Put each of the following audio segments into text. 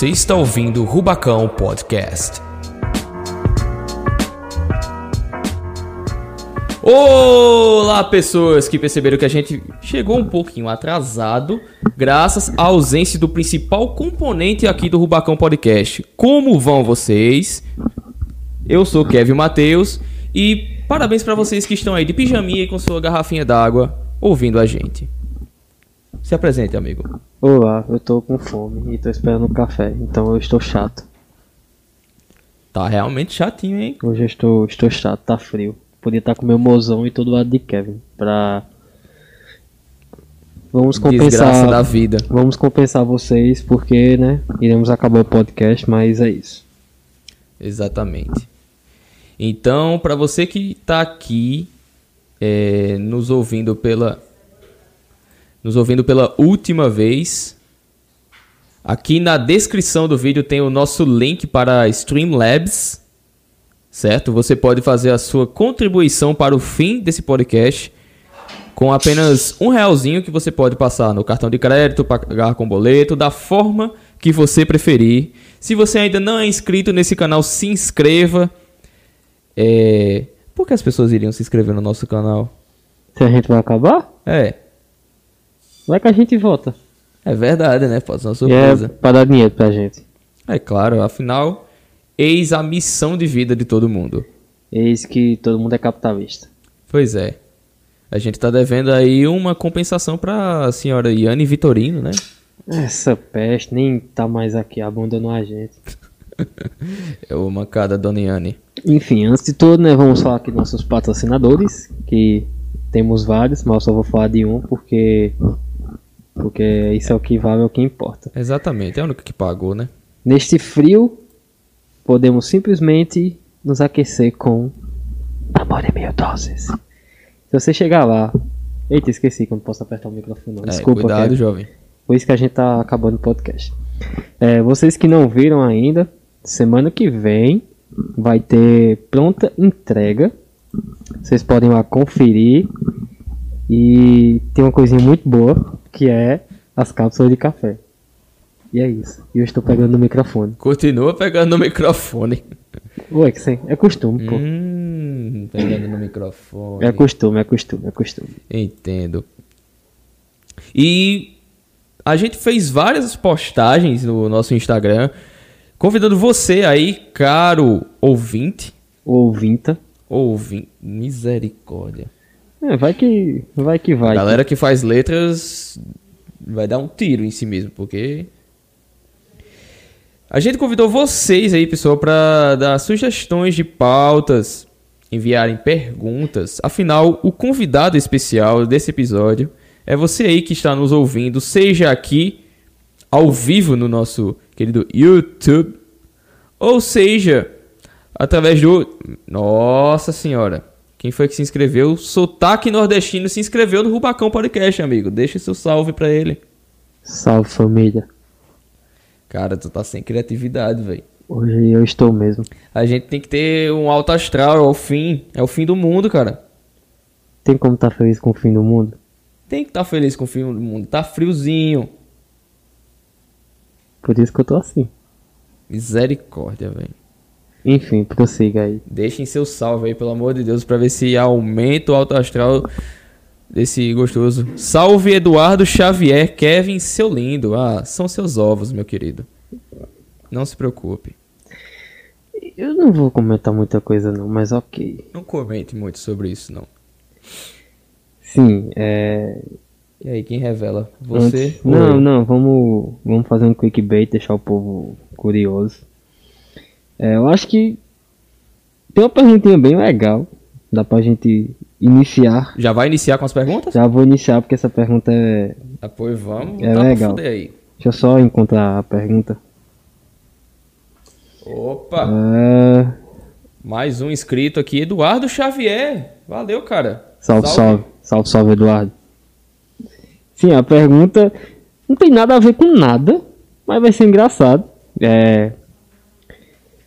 Você está ouvindo o Rubacão Podcast. Olá, pessoas que perceberam que a gente chegou um pouquinho atrasado, graças à ausência do principal componente aqui do Rubacão Podcast. Como vão vocês? Eu sou Kevin Matheus e parabéns para vocês que estão aí de pijaminha e com sua garrafinha d'água ouvindo a gente. Se apresente, amigo. Olá, eu tô com fome e tô esperando um café, então eu estou chato. Tá realmente chatinho, hein? Hoje eu estou, estou chato, tá frio. Podia estar com meu mozão e todo lado de Kevin. Pra. Vamos Desgraça compensar. da vida. Vamos compensar vocês porque, né? Iremos acabar o podcast, mas é isso. Exatamente. Então, para você que tá aqui é, nos ouvindo pela nos ouvindo pela última vez, aqui na descrição do vídeo tem o nosso link para Streamlabs, certo? Você pode fazer a sua contribuição para o fim desse podcast com apenas um realzinho que você pode passar no cartão de crédito, pagar com boleto, da forma que você preferir. Se você ainda não é inscrito nesse canal, se inscreva. É... Por que as pessoas iriam se inscrever no nosso canal? Se a gente vai acabar, É, vai que a gente volta. é verdade, né? Pode ser uma E é surpresa. pra dar dinheiro pra gente. É claro, afinal, eis a missão de vida de todo mundo. Eis que todo mundo é capitalista. Pois é. A gente tá devendo aí uma compensação pra senhora Yane Vitorino, né? Essa peste nem tá mais aqui, abandonou a gente. É o mancada Dona Yane. Enfim, antes de tudo, né, vamos falar aqui dos nossos patrocinadores, que temos vários, mas eu só vou falar de um porque porque isso é o que vale, é o que importa. Exatamente, é o único que pagou, né? Neste frio, podemos simplesmente nos aquecer com amor em mil doses. Se você chegar lá, eita, esqueci que eu não posso apertar o microfone. não. É, Desculpa, cuidado, jovem. Por isso que a gente tá acabando o podcast. É, vocês que não viram ainda, semana que vem vai ter pronta entrega. Vocês podem lá conferir. E tem uma coisinha muito boa, que é as cápsulas de café. E é isso. E eu estou pegando no microfone. Continua pegando no microfone. Ué, que sem- é costume, pô. Hum, pegando no microfone. É costume, é costume, é costume. Entendo. E a gente fez várias postagens no nosso Instagram, convidando você aí, caro ouvinte, Ouvinta. ouvinte, misericórdia. É, vai que vai. Que vai A galera que faz letras vai dar um tiro em si mesmo, porque a gente convidou vocês aí, pessoal, para dar sugestões de pautas, enviarem perguntas. Afinal, o convidado especial desse episódio é você aí que está nos ouvindo, seja aqui ao vivo no nosso querido YouTube, ou seja, através do Nossa Senhora. Quem foi que se inscreveu? Sotaque Nordestino se inscreveu no Rubacão Podcast, amigo. Deixa seu salve pra ele. Salve família. Cara, tu tá sem criatividade, velho. Hoje eu estou mesmo. A gente tem que ter um alto astral, é o fim. É o fim do mundo, cara. Tem como estar feliz com o fim do mundo? Tem que estar feliz com o fim do mundo. Tá friozinho. Por isso que eu tô assim. Misericórdia, velho. Enfim, prossiga aí. Deixem seu salve aí, pelo amor de Deus, pra ver se aumenta o alto astral desse gostoso. Salve Eduardo Xavier, Kevin, seu lindo. Ah, são seus ovos, meu querido. Não se preocupe. Eu não vou comentar muita coisa não, mas ok. Não comente muito sobre isso, não. Sim, é. E aí, quem revela? Você? antes- Não, eu? não, vamos, vamos fazer um clickbait, deixar o povo curioso. É, eu acho que tem uma perguntinha bem legal. Dá pra gente iniciar. Já vai iniciar com as perguntas? Já vou iniciar porque essa pergunta é. Ah, pois vamos. É pra legal. Deixa eu só encontrar a pergunta. Opa! É... Mais um inscrito aqui, Eduardo Xavier. Valeu, cara. Salve, salve. Salve, salve, Eduardo. Sim, a pergunta não tem nada a ver com nada, mas vai ser engraçado. É...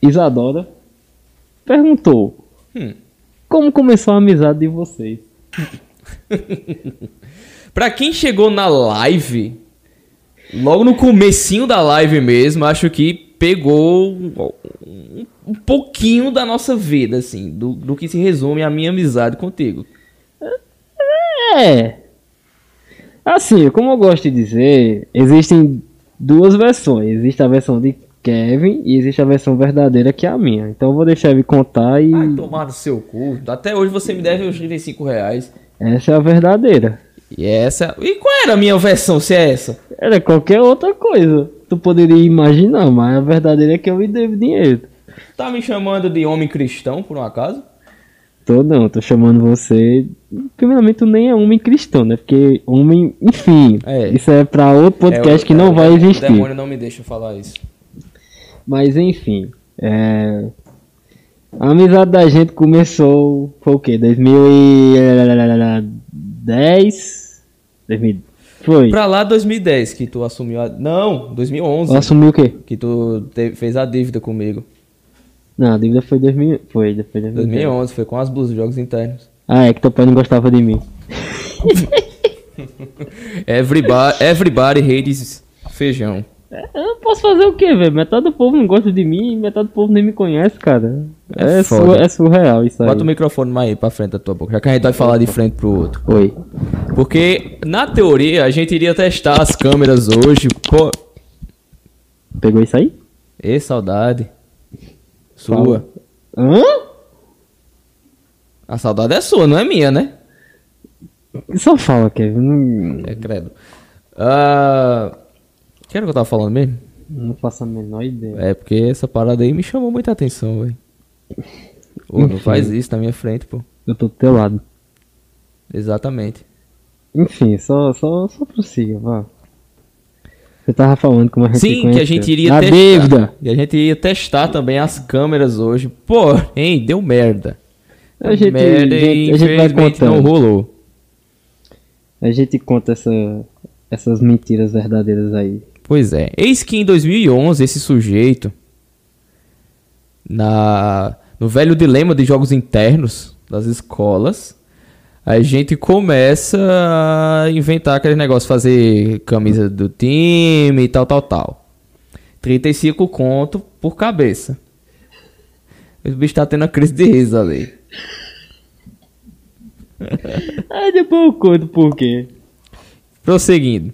Isadora perguntou: Hum. Como começou a amizade de vocês? Pra quem chegou na live, logo no comecinho da live mesmo, acho que pegou um, um pouquinho da nossa vida, assim, do, do que se resume a minha amizade contigo. É. Assim, como eu gosto de dizer, existem duas versões. Existe a versão de Kevin e existe a versão verdadeira que é a minha. Então eu vou deixar ele contar e. Vai tomar no seu cu. Até hoje você me deve os 35 reais. Essa é a verdadeira. E essa. E qual era a minha versão, se é essa? Era qualquer outra coisa. Tu poderia imaginar, mas a verdadeira é que eu me devo dinheiro. Tá me chamando de homem cristão, por um acaso? Tô não, tô chamando você. Primeiramente, tu nem é homem cristão, né? Porque homem, enfim, É. isso é pra outro podcast É, que não o- vai O existir. demônio não me deixa falar isso. Mas enfim, é... a amizade da gente começou, foi o quê? 2010? 2000... Foi. Pra lá 2010 que tu assumiu a. Não, 2011. Ela assumiu o quê? Que tu te- fez a dívida comigo. Não, a dívida foi 2000... Foi, foi 2010. 2011, foi com as blusas, jogos internos. Ah, é que teu pai não gostava de mim. Everybody, everybody hates feijão. Eu não posso fazer o quê, velho? Metade do povo não gosta de mim e metade do povo nem me conhece, cara. É É, sur- é surreal isso aí. Bota o microfone mais aí pra frente da tua boca, já que a gente vai falar de frente pro outro. Oi. Porque, na teoria, a gente iria testar as câmeras hoje. Pô, Pegou isso aí? e saudade. Sua. Fala. Hã? A saudade é sua, não é minha, né? Só fala, Kevin. É credo. Ah. O que era que eu tava falando mesmo? não faço a menor ideia. É, porque essa parada aí me chamou muita atenção, velho. Não faz isso na minha frente, pô. Eu tô do teu lado. Exatamente. Enfim, só, só, só prossiga, vá. Você tava falando como a gente Sim, que a gente iria A testar. dívida. E a gente ia testar também as câmeras hoje. Porém, deu merda. A gente- merda a e gente- a gente vai infelizmente não rolou. A gente conta essa, essas mentiras verdadeiras aí. Pois é. Eis que em 2011 esse sujeito na no velho dilema de jogos internos das escolas, a gente começa a inventar aquele negócio, fazer camisa do time e tal, tal, tal. 35 conto por cabeça. O bicho tá tendo a crise de riso ali. Aí depois eu conto por quê. Prosseguindo.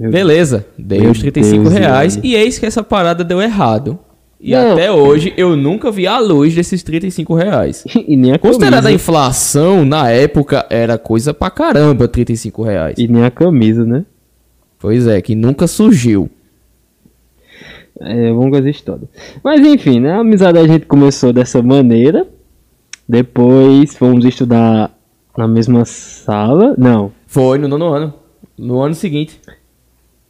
Meu Beleza, dei os 35 Deus, reais velho. e eis que essa parada deu errado. E Não. até hoje eu nunca vi a luz desses 35 reais. E nem a Considerada a inflação, na época era coisa pra caramba 35 reais. E nem a camisa, né? Pois é, que nunca surgiu. É longas histórias. Mas enfim, né? A amizade a gente começou dessa maneira. Depois fomos estudar na mesma sala. Não, Foi no nono ano. No ano seguinte.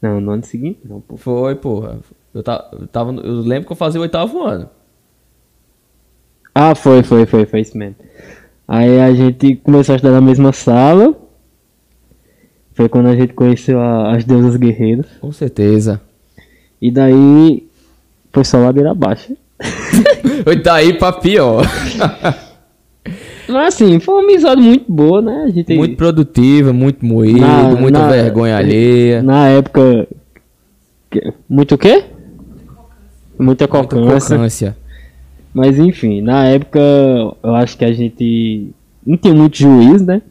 Não, no ano seguinte não, pô. Foi, porra. Eu, ta- eu tava, eu lembro que eu fazia o oitavo ano. Ah, foi, foi, foi, foi isso mesmo. Aí a gente começou a estudar na mesma sala. Foi quando a gente conheceu a- as deusas guerreiras. Com certeza. E daí foi só ladeira abaixo. Foi daí pra pior. Mas assim, foi uma amizade muito boa, né? A gente muito produtiva, muito moído, Na- muita na- vergonha alheia. Na época. Muito o quê? Muita Muita cocância. cocância. Mas enfim, na época eu acho que a gente não tinha muito juízo, né?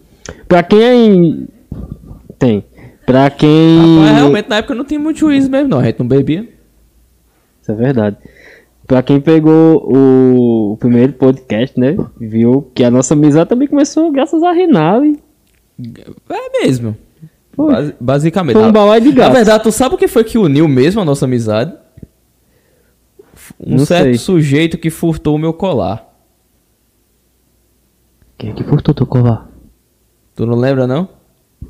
Pra quem tem. Pra quem. Rapaz, realmente na época não tinha muito juízo mesmo, não. A gente não bebia. Isso é verdade. Pra quem pegou o, o primeiro podcast, né? Viu que a nossa amizade também começou graças a Renale. É mesmo. Foi. Basi- basicamente. Foi um Na- balai de Na gato. verdade, tu sabe o que foi que uniu mesmo a nossa amizade? Um Não certo sei. sujeito que furtou o meu colar. Quem é que furtou teu colar? Tu não lembra, não?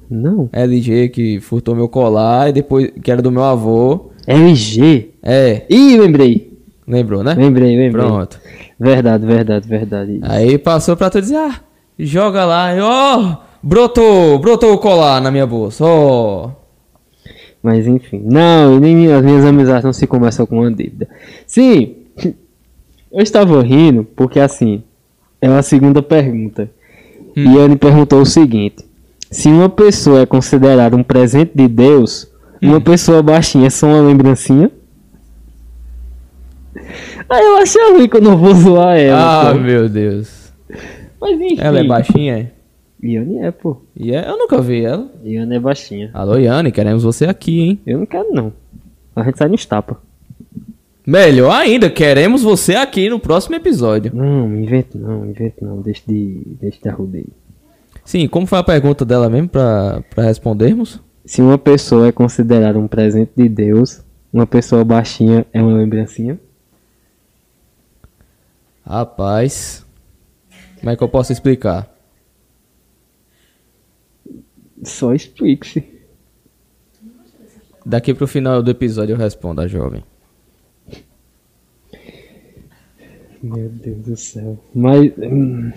Não. LG que furtou meu colar e depois que era do meu avô. LG. É, Ih, lembrei. Lembrou, né? Lembrei, lembrei. Pronto. Verdade, verdade, verdade. Aí passou pra tu dizer, ah, joga lá, e, ó, brotou, brotou o colar na minha bolsa, ó. Mas enfim. Não, e nem as minhas amizades não se começam com uma dívida. Sim, eu estava rindo porque assim, é uma segunda pergunta. Hum. E ele perguntou o seguinte: se uma pessoa é considerada um presente de Deus, Uma pessoa baixinha é só uma lembrancinha. Aí eu acho ruim que eu não vou zoar ela. Ah, pô. meu Deus. Mas enfim. Ela é baixinha, é? Iane é, pô. E é, eu nunca vi ela. Iane é baixinha. Alô, Yane, queremos você aqui, hein? Eu não quero, não. A gente sai nos tapa. Melhor ainda, queremos você aqui no próximo episódio. Não, me invento não, me invento não. Deixa de, deixa de arrudeio. Sim, como foi a pergunta dela mesmo pra, pra respondermos? Se uma pessoa é considerada um presente de Deus, uma pessoa baixinha é uma lembrancinha? Rapaz, como é que eu posso explicar? Só explique-se. Daqui pro final do episódio eu respondo a jovem. Meu Deus do céu. Mas. Hum,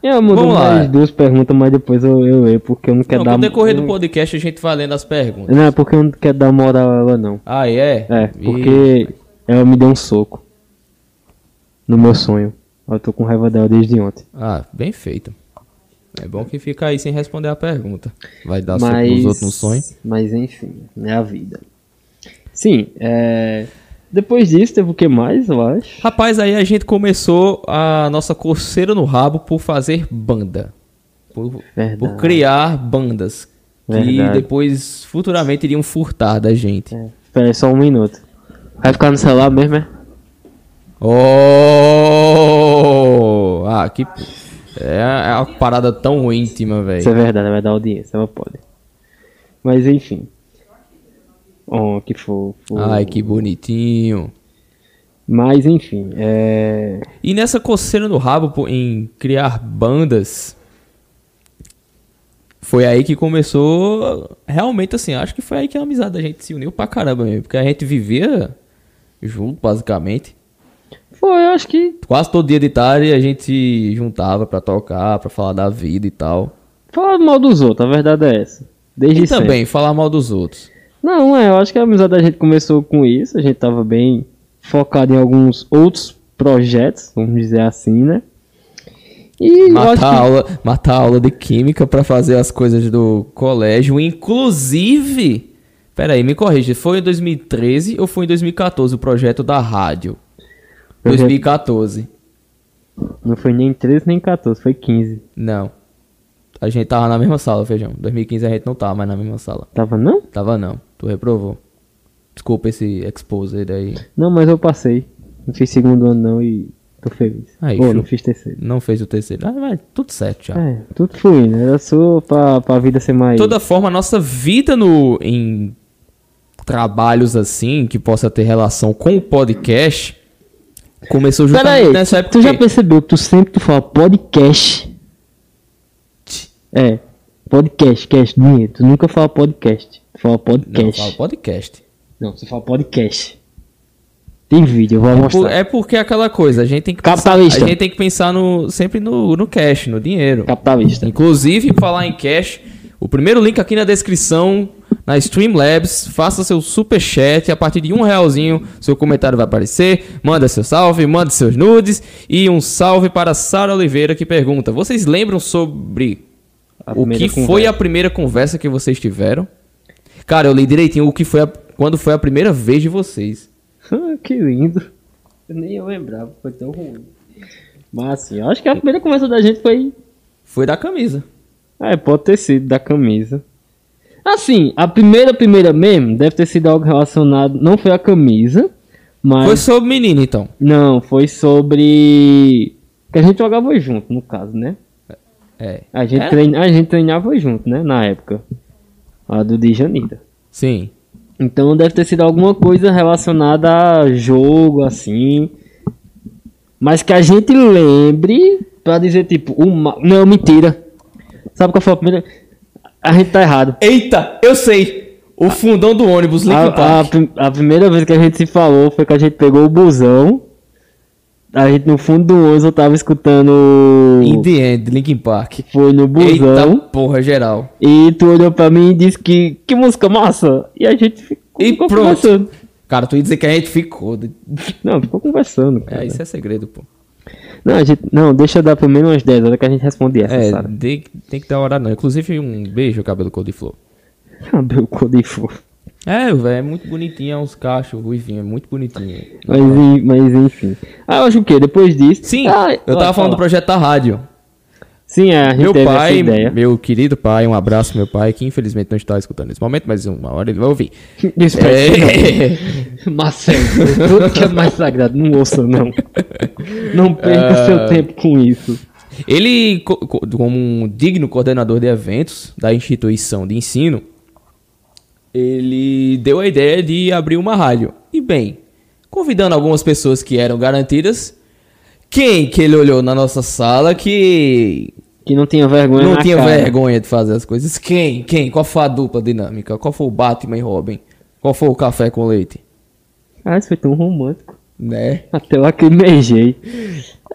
eu Vamos lá. mais duas perguntas, mas depois eu, eu leio, porque eu não quero Não, dar. no decorrer do podcast a gente vai lendo as perguntas. Não, é porque eu não quero dar moral a ela, não. Ah, é? É, Ih, porque ela me deu um soco. No meu sonho. Eu tô com raiva dela desde ontem. Ah, bem feito. É bom que fica aí sem responder a pergunta. Vai dar mas, nos outros no sonho. Mas enfim, é a vida. Sim, é. Depois disso, teve o que mais, eu acho? Rapaz, aí a gente começou a nossa coceira no rabo por fazer banda. Por, por criar bandas. Que Verdade. depois, futuramente, iriam furtar da gente. É, espera aí só um minuto. Vai ficar no celular mesmo, é? Oh! Ah, que. É é uma parada tão íntima, Isso é velho. verdade, vai dar audiência, ela pode. Mas enfim. Oh, que fofo. Ai, que bonitinho. Mas enfim, é. E nessa coceira no rabo em criar bandas, foi aí que começou. Realmente, assim, acho que foi aí que a amizade da gente se uniu pra caramba mesmo. Porque a gente vivia junto, basicamente. Foi, eu acho que. Quase todo dia de tarde a gente se juntava pra tocar, pra falar da vida e tal. Falar mal dos outros, a verdade é essa. Desde E sempre. também falar mal dos outros. Não, é, eu acho que a amizade da gente começou com isso, a gente tava bem focado em alguns outros projetos, vamos dizer assim, né? E Matar que... aula, matar aula de química pra fazer as coisas do colégio. Inclusive. Pera aí, me corrija. Foi em 2013 ou foi em 2014 o projeto da rádio? Projeto- 2014. Não foi nem 13 nem 14, foi 15. Não. A gente tava na mesma sala, feijão. 2015 a gente não tava mais na mesma sala. Tava não? Tava não. Tu reprovou. Desculpa esse exposed aí. Não, mas eu passei. Não fiz segundo ano não e tô feliz. Aí, show. não fiz terceiro. Não fez o terceiro. Ah, vai, tudo certo já. É, tudo fluindo, era só pra, pra vida ser mais... De toda forma, a nossa vida no, em trabalhos assim, que possa ter relação com o podcast, começou Pera justamente aí, nessa época. tu já percebeu que tu sempre tu fala podcast? É, podcast, cast, dinheiro. Tu nunca fala podcast. Tu fala Não, podcast. fala podcast. Não, você fala podcast. Tem vídeo, eu vou É, por- mostrar. é porque é aquela coisa, a gente tem que Capitalista. Pensar, a gente tem que pensar no, sempre no, no cash, no dinheiro. Capitalista. Inclusive, falar em cash, o primeiro link aqui na descrição, na Streamlabs, faça seu super chat, a partir de um realzinho, seu comentário vai aparecer, manda seu salve, manda seus nudes, e um salve para Sara Oliveira que pergunta, vocês lembram sobre A o que foi conversa. a primeira conversa que vocês tiveram? Cara, eu li direitinho o que foi a, quando foi a primeira vez de vocês. Que lindo. Eu nem eu lembrava, foi tão ruim. Mas assim, eu acho que a primeira conversa da gente foi. Foi da camisa. É, pode ter sido da camisa. Assim, a primeira, primeira mesmo, deve ter sido algo relacionado. Não foi a camisa, mas. Foi sobre menino, então. Não, foi sobre. Que a gente jogava junto, no caso, né? É. A gente, É? treina... a gente treinava junto, né? Na época. A do Dijanira. Sim. Então deve ter sido alguma coisa relacionada a jogo, assim. Mas que a gente lembre pra dizer, tipo, uma. Não, mentira. Sabe qual foi a primeira? A gente tá errado. Eita, eu sei. O fundão do ônibus, Linkin A, a, Park. prim- a primeira vez que a gente se falou foi que a gente pegou o busão. A gente no fundo do ônibus eu tava escutando. In the End, Linkin Park. Foi no busão. Eita porra, geral. E tu olhou pra mim e disse que. Que música massa! E a gente ficou, E ficou pronto. conversando. Cara, tu ia dizer que a gente ficou. de- Não, ficou conversando, cara. É, isso é segredo, pô. Não, a gente, não, deixa eu dar pelo menos umas 10 horas que a gente responde essa, É, Sara. tem, tem que dar hora não. Inclusive, um beijo, cabelo cor de flor. Cabelo cor de fogo. É, velho, é muito bonitinho, é uns cachos ruivinhos, é muito bonitinho. Mas, mas enfim. Ah, eu acho o quê? Depois disso. Sim, Ah, eu tava falando do fala. projeto da rádio. Sim, é, Meu pai, meu querido pai, um abraço meu pai, que infelizmente não está escutando nesse momento, mas uma hora ele vai ouvir. É. Marcelo, tudo que é mais sagrado, não ouça não. Não perca Ah. seu tempo com isso. ele, co- co- como um digno coordenador de eventos da instituição de ensino, ele deu a ideia de abrir uma rádio. E bem, convidando algumas pessoas que eram garantidas, quem que ele olhou na nossa sala que Que não tinha vergonha não tinha cara. vergonha de fazer as coisas? Quem? Quem? Qual foi a dupla dinâmica? Qual foi o Batman e Robin? Qual foi o café com leite? Ah, isso foi tão romântico. Né? Até eu lacrimejei.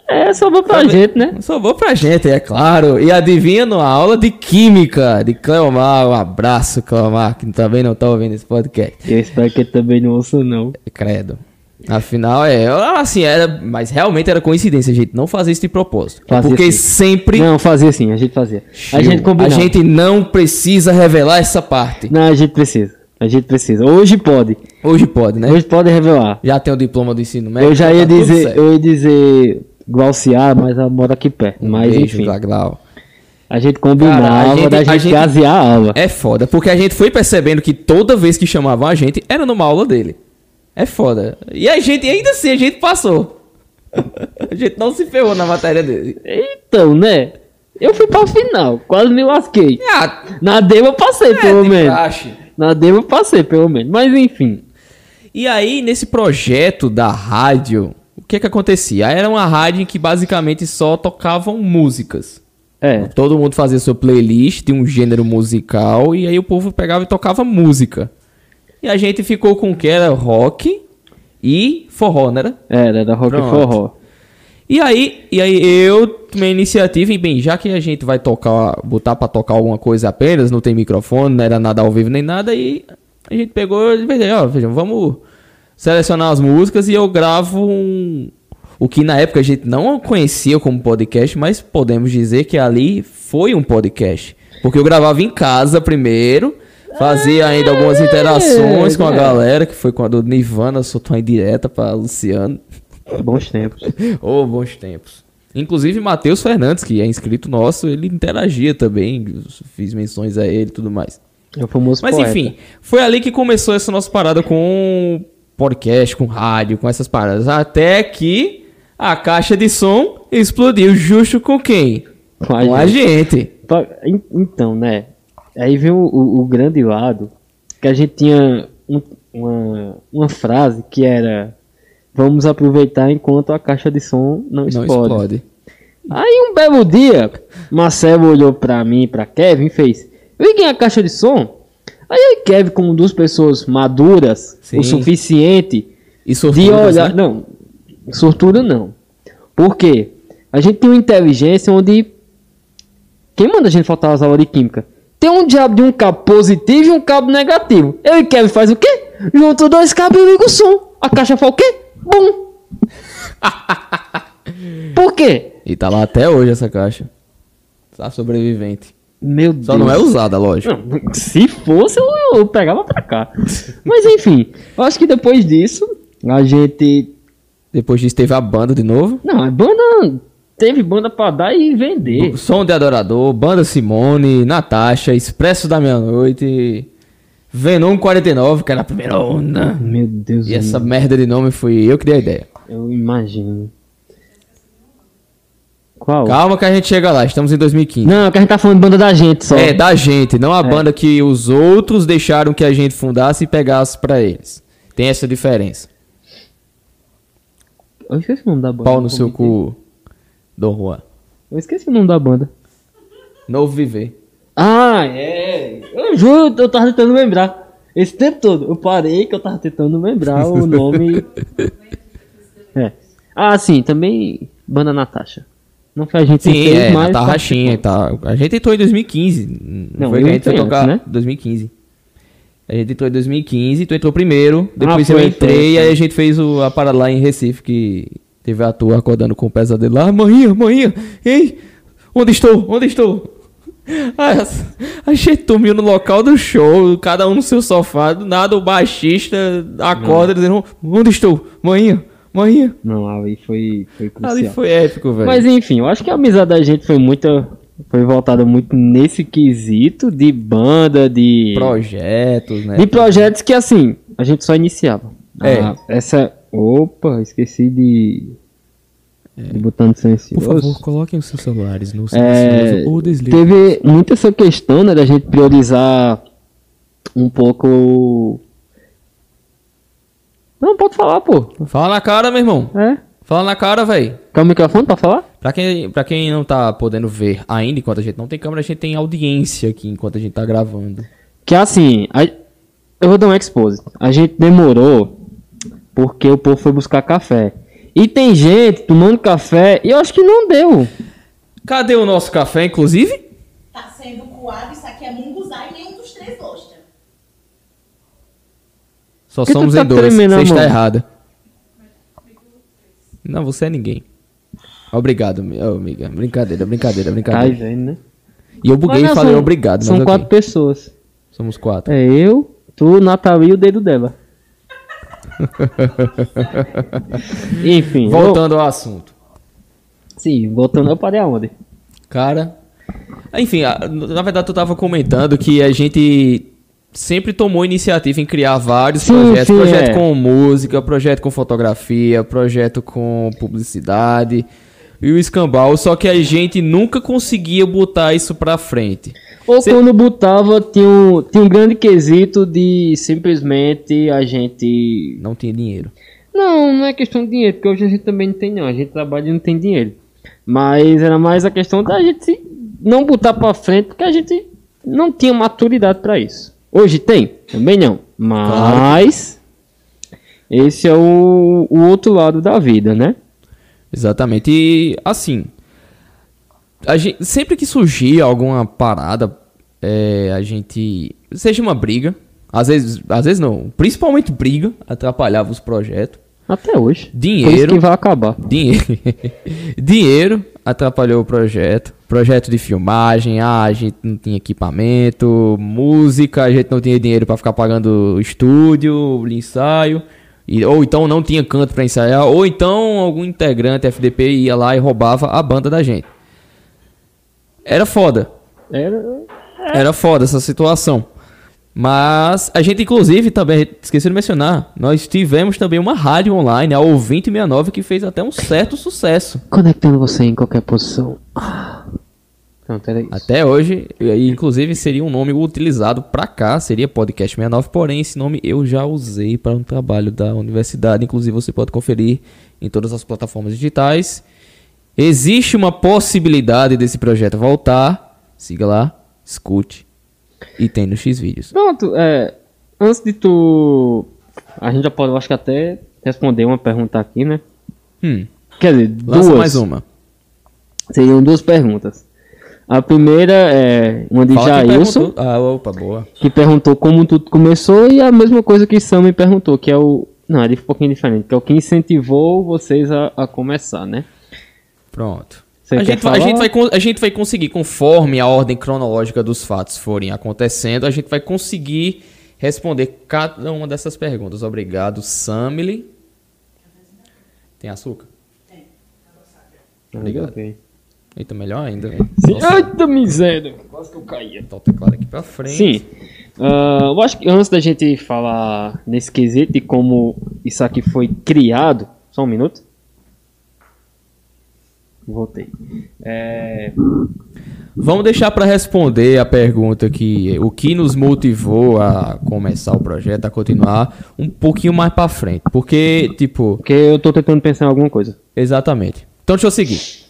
É, sobrou pra gente, né? Sobrou pra gente, é claro. E adivinha numa aula de química de Cleomar. Um abraço, Cleomar, que também não tá ouvindo esse podcast. Eu espero que ele também não ouça, não. Credo. Afinal, é. Assim, era. Mas realmente era coincidência, gente. Não fazer isso de propósito. Fazia porque sim. sempre. Não, fazia assim, a gente fazia. A gente a combinava. gente não precisa revelar essa parte. Não, a gente precisa. A gente precisa. Hoje pode. Hoje pode, né? Hoje pode revelar. Já tem o diploma do ensino médio. Eu já tá ia tudo dizer, eu ia dizer Glauciar, mas ela mora aqui perto. Mas Beijo, enfim, Glau. a gente combinava Cara, a gente- da a gente, gente- gasear a aula. É foda, porque a gente foi percebendo que toda vez que chamavam a gente era numa aula dele. É foda. E a gente, ainda assim, a gente passou. A gente não se ferrou na matéria dele. Então, né? Eu fui pra final, quase me lasquei. Ah, Na demo eu passei, é pelo menos. praxe. Na demo eu passei, pelo menos. Mas enfim. E aí, nesse projeto da rádio, o que que acontecia? Era uma rádio em que basicamente só tocavam músicas. É. Todo mundo fazia sua playlist de um gênero musical e aí o povo pegava e tocava música. E a gente ficou com o que era rock e forró, né? era? Era, era rock Pronto. forró. E aí, e aí eu tomei a iniciativa e bem, já que a gente vai tocar, botar pra tocar alguma coisa apenas, não tem microfone, não era nada ao vivo nem nada, e a gente pegou e fez, ó, vejam, vamos selecionar as músicas e eu gravo um o que na época a gente não conhecia como podcast, mas podemos dizer que ali foi um podcast. Porque eu gravava em casa primeiro, fazia ainda algumas interações com a galera, que foi quando o Nirvana soltou uma indireta pra Luciano. Bons tempos. Oh, bons tempos. Inclusive, Matheus Fernandes, que é inscrito nosso, ele interagia também, fiz menções a ele e tudo mais. É o famoso Mas poeta. enfim, foi ali que começou essa nossa parada com podcast, com rádio, com essas paradas. Até que a caixa de som explodiu justo com quem? Com a Com a gente. Pa- en- Então, né? Aí vem o, o- o grande lado que a gente tinha um- uma, uma frase que era vamos aproveitar enquanto a caixa de som não Não explode. explode. Aí um belo dia, Marcelo olhou pra mim, pra Kevin e fez: Liguem a caixa de som. Aí Kevin, como duas pessoas maduras Sim. o suficiente E de sortudas, olhar. né? Não, sortudo não. Por quê? A gente tem uma inteligência onde. Quem manda a gente faltar as aulas de química? Tem um diabo de um cabo positivo e um cabo negativo. Eu e Kevin faz o quê? Junto dois cabos e liga o som. A caixa faz o quê? Bum! Por quê? E tá lá até hoje essa caixa. Tá sobrevivente. Meu Deus. Só não é usada, lógico. Não, se fosse, eu, eu pegava pra cá. Mas enfim, eu acho que depois disso, a gente. Depois disso teve a banda de novo. Não, a banda. Teve banda pra dar e vender. Som de Adorador, Banda Simone, Natasha, Expresso da Meia-Noite, Venom 49, que era a primeira onda. Meu Deus E essa merda de nome foi eu que dei a ideia. Eu imagino. Qual? Calma que a gente chega lá, estamos em 2015. Não, que a gente tá falando banda da gente só. É, da gente, não a banda que os outros deixaram que a gente fundasse e pegasse pra eles. Tem essa diferença. Eu esqueci o nome da banda. Pau no seu cu, Dom Juan. Eu esqueci o nome da banda. Novo Viver. Ah, é. Eu juro, eu tava tentando lembrar. Esse tempo todo. Eu parei que eu tava tentando lembrar o nome. É. Ah, sim, também Banda Natasha. Não foi a gente que Sim, fez, é, mas. tá rachinha, tá. A gente entrou em 2015. Não, Não, foi eu que a gente foi tocar antes, né? 2015. A gente entrou em 2015, tu entrou primeiro, depois Ah, eu foi, entrei foi, e aí foi. a gente fez o, a parada lá em Recife que teve a tua acordando com o pesadelo lá. Manhã, manhã, ei, onde estou? Onde estou? A, a gente dormiu no local do show, cada um no seu sofá, do nada o baixista acorda dizendo, onde estou? Manhã, manhã. Não, ali foi, foi crucial. Ali foi épico, velho. Mas enfim, eu acho que a amizade da gente foi muito. Foi voltada muito nesse quesito de banda, de. Projetos, né? De projetos que assim, a gente só iniciava. É. Ah, essa. Opa, esqueci de. De botar no Por silencioso. favor, coloquem os seus celulares no É, silencioso ou desliguem. teve muito essa questão, né, da gente priorizar um pouco. Não, pode falar, pô. Fala na cara, meu irmão. É? Fala na cara, velho. Quer o microfone pra falar? Pra quem, pra quem não tá podendo ver ainda, enquanto a gente não tem câmera, a gente tem audiência aqui enquanto a gente tá gravando. Que assim, a- eu vou dar um expose. A gente demorou porque o povo foi buscar café. E tem gente tomando café e eu acho que não deu. Cadê o nosso café, inclusive? Tá sendo coado, isso aqui é munguzá e nenhum dos três gosta. Só Que somos tá em dois. tremendo Você está errada. Não, você é ninguém. Obrigado, amiga. Brincadeira, brincadeira, Tá brincadeira. vendo, né? E eu buguei e falei são- obrigado, São mas quatro ok. pessoas. Somos quatro. É eu, tu, Nathalie e o dedo dela. Enfim, eu- Voltando ao assunto. sim, voltando, eu parei aonde? Cara. Enfim, na verdade tu tava comentando que a gente sempre tomou iniciativa em criar vários Sim, projetos. sim, projeto é. com música, projeto com fotografia, projeto com publicidade. E o escambau, só que a gente nunca conseguia botar isso pra frente. Ou Cê- quando botava, tinha um, tinha um grande quesito de simplesmente a gente. Não tinha dinheiro. Não, não é questão de dinheiro, porque hoje a gente também não tem, não. A gente trabalha e não tem dinheiro. Mas era mais a questão da gente não botar pra frente, porque a gente não tinha maturidade pra isso. Hoje tem? Também não. Mas. Esse é o, o outro lado da vida, né? Exatamente. E assim, a gente, sempre que surgia alguma parada, é, a gente. Seja uma briga, às vezes, às vezes não, principalmente briga, atrapalhava os projetos. Até hoje. Dinheiro. que vai acabar. Dinheiro, dinheiro atrapalhou o projeto. Projeto de filmagem, ah, a gente não tinha equipamento, música, a gente não tinha dinheiro pra ficar pagando o estúdio, ensaio, e, ou então não tinha canto pra ensaiar, ou então algum integrante FDP ia lá e roubava a banda da gente. Era foda. Era. Era foda essa situação. Mas a gente, inclusive, também, esqueci de mencionar, nós tivemos também uma rádio online, a Ouvinte 69, que fez até um certo sucesso. Conectando você em qualquer posição. Pronto, era isso. Até hoje, inclusive seria um nome utilizado pra cá, seria Podcast 69, porém esse nome eu já usei para um trabalho da universidade, inclusive você pode conferir em todas as plataformas digitais. Existe uma possibilidade desse projeto voltar, siga lá, escute e tem no X vídeos. Pronto, é. Antes de tu. A gente já pode, eu acho que até responder uma pergunta aqui, né? Hum, Quer dizer, lança duas. mais uma. Seriam duas perguntas. A primeira é uma de Fala Jailson. Ah, opa, boa. que perguntou como tudo começou, e a mesma coisa que Sam me perguntou, que é o. Não, é um pouquinho diferente, que é o que incentivou vocês a, a começar, né? Pronto. Você A gente, vai- a, gente vai, a gente vai conseguir, conforme a ordem cronológica dos fatos forem acontecendo, a gente vai conseguir responder cada uma dessas perguntas. Obrigado, Samily. Tem açúcar? Obrigado. Ok. Eita, melhor ainda. né? Sim. Nossa, Eita miséria! Quase que eu caía. botar o teclado aqui pra frente. Sim. Ah, eu acho que antes da gente falar nesse quesito de como isso aqui foi criado. Só um minuto. Voltei. É, Vamos deixar pra responder a pergunta que o que nos motivou a começar o projeto, a continuar, um pouquinho mais pra frente. Porque, tipo, porque eu tô tentando pensar em alguma coisa. Exatamente. Então deixa eu seguir.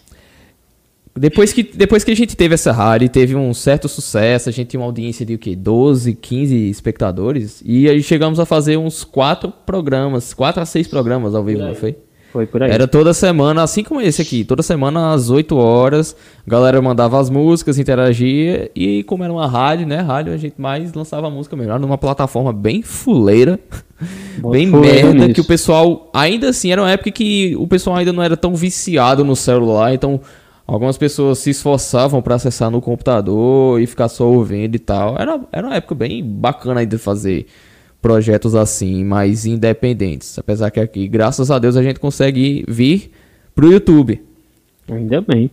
Depois que, depois que a gente teve essa rádio, teve um certo sucesso, a gente tinha uma audiência de o quê? 12, 15 espectadores. E aí chegamos a fazer uns quatro programas, quatro a seis programas ao vivo, não foi? Foi por aí. Era toda semana, assim como esse aqui, toda semana às 8 horas, a galera mandava as músicas, interagia, e como era uma rádio, né? Rádio a gente mais lançava música mesmo. Era numa plataforma bem fuleira, bem fuleira merda, nisso. que o pessoal, ainda assim, era uma época que o pessoal ainda não era tão viciado no celular, então Algumas pessoas se esforçavam para acessar no computador e ficar só ouvindo e tal. Era, era uma época bem bacana aí de fazer projetos assim, mais independentes. Apesar que aqui, graças a Deus, a gente consegue vir pro YouTube. Ainda bem.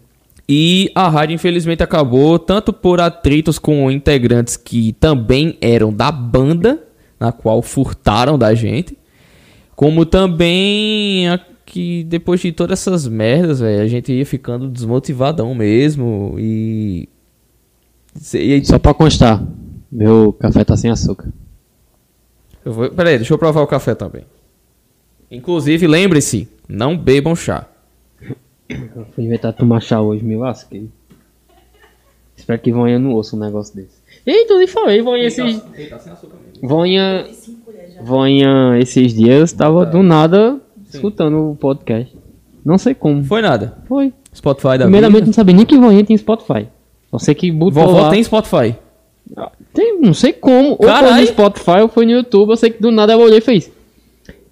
E a rádio, infelizmente, acabou tanto por atritos com integrantes que também eram da banda, na qual furtaram da gente, como também a que depois de todas essas merdas, velho, a gente ia ficando desmotivadão mesmo e. e Só pra constar, meu café tá sem açúcar. Eu vou... Peraí, deixa eu provar o café também. Inclusive, lembre-se, não bebam chá. Eu fui inventar tomar chá hoje, me lasquei. Espero que Vonha não ouça um negócio desse. Eita, eu nem falei, Vonha esses... Vonha... Vonha esses dias tava do nada escutando o podcast. Não sei como. Foi nada. Foi. Spotify da Primeiramente vida. não sabia nem que Vonha tem Spotify. Só sei que botou Vovó lá. tem Spotify. Tem, não sei como. Ou foi Carai. no Spotify ou foi no YouTube. Eu sei que do nada eu olhei e fiz.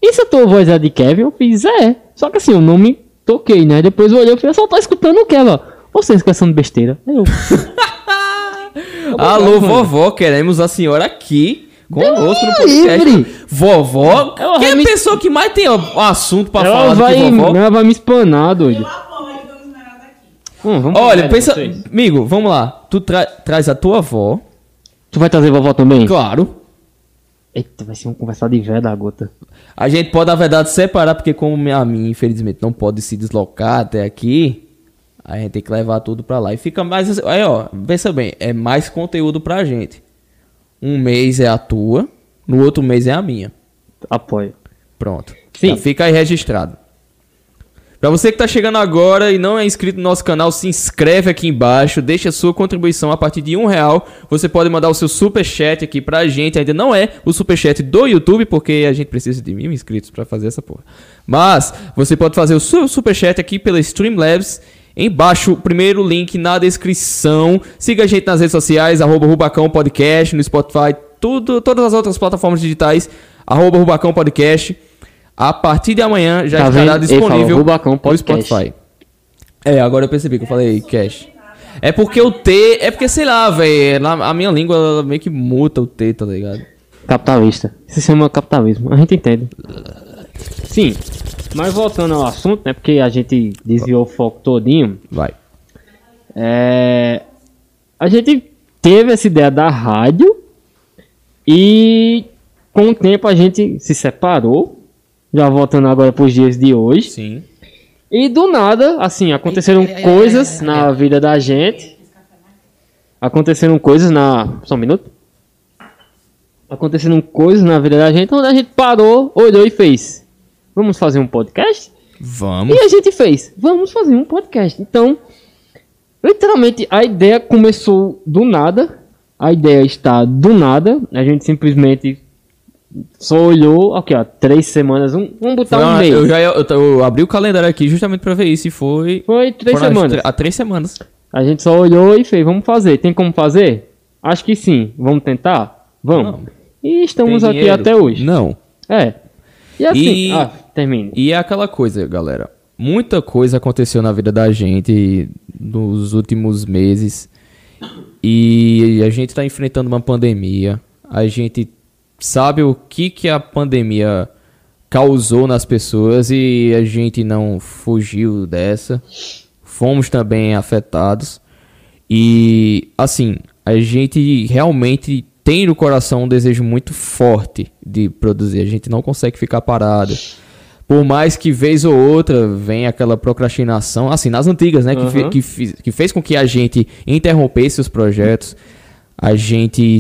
Isso a tua voz é de Kevin? Eu fiz, é. Só que assim, eu não me toquei, né? Depois eu olhei e falei, eu só tô escutando o Kevin. Vocês pensando besteira. Eu, Alô, vovó, queremos a senhora aqui conosco no podcast. livre. Vovó, Ela quem é a me- pessoa que mais tem assunto pra ela, falar do vai, que vovó? ela vai me espanar, doido. Hum, vamos Olha, pensa, vocês. amigo, vamos lá. Tu tra- traz a tua avó, Tu vai trazer vovó também? claro. Eita, vai ser um conversar de velha da gota. A gente pode, na verdade, separar, porque como a minha, infelizmente, não pode se deslocar até aqui, a gente tem que levar tudo pra lá. E fica mais... Aí, ó, pensa bem, é mais conteúdo pra gente. Um mês é a tua, no outro mês é a minha. Apoio. Pronto. Sim. Já fica aí registrado. Pra você que tá chegando agora e não é inscrito no nosso canal, se inscreve aqui embaixo, deixa a sua contribuição a partir de um real. Você pode mandar o seu super chat aqui pra gente. Ainda não é o super chat do YouTube, porque a gente precisa de mil inscritos pra fazer essa porra. Mas você pode fazer o seu super chat aqui pela Streamlabs. Embaixo, primeiro link na descrição. Siga a gente nas redes sociais, arroba Rubacão Podcast, no Spotify, tudo, todas as outras plataformas digitais, arroba Rubacão Podcast. A partir de amanhã já Tá estará vendo? Disponível Rubacão no. Spotify. É, agora eu percebi que eu falei cash. É porque o T, é porque sei lá, velho, a minha língua meio que muta o T, tá ligado? Capitalista. Isso se chama capitalismo. A gente entende. Sim. Mas voltando ao assunto, né? Porque a gente desviou o foco todinho. Vai. É, a gente teve essa ideia da rádio e com o tempo a gente se separou. Já voltando agora para os dias de hoje. Sim. E do nada, assim, aconteceram coisas na vida da gente. Aconteceram coisas na. Só um minuto. Aconteceram coisas na vida da gente onde a gente parou, olhou e fez. Vamos fazer um podcast? Vamos. E a gente fez, vamos fazer um podcast. Então, literalmente, a ideia começou do nada. A ideia está do nada. A gente simplesmente só olhou, ok, ó, três semanas. Um, vamos botar um mês. eu já eu, eu abri o calendário aqui justamente pra ver isso e foi Foi três semanas. Há três semanas. A gente só olhou e fez, vamos fazer. Tem como fazer? Acho que sim. Vamos tentar? Vamos. Vamos. E estamos Tem aqui dinheiro? até hoje. Não. É. E assim, E- ah, termine. E é aquela coisa, galera. Muita coisa aconteceu na vida da gente nos últimos meses. E a gente tá enfrentando uma pandemia. A gente sabe o que, que a pandemia causou nas pessoas e a gente não fugiu dessa. Fomos também afetados. E assim, a gente realmente tem no coração um desejo muito forte de produzir. A gente não consegue ficar parado. Por mais que vez ou outra venha aquela procrastinação, assim, nas antigas, né? Que, fe- Aham. que, fi- que fez com que a gente interrompesse os projetos. A gente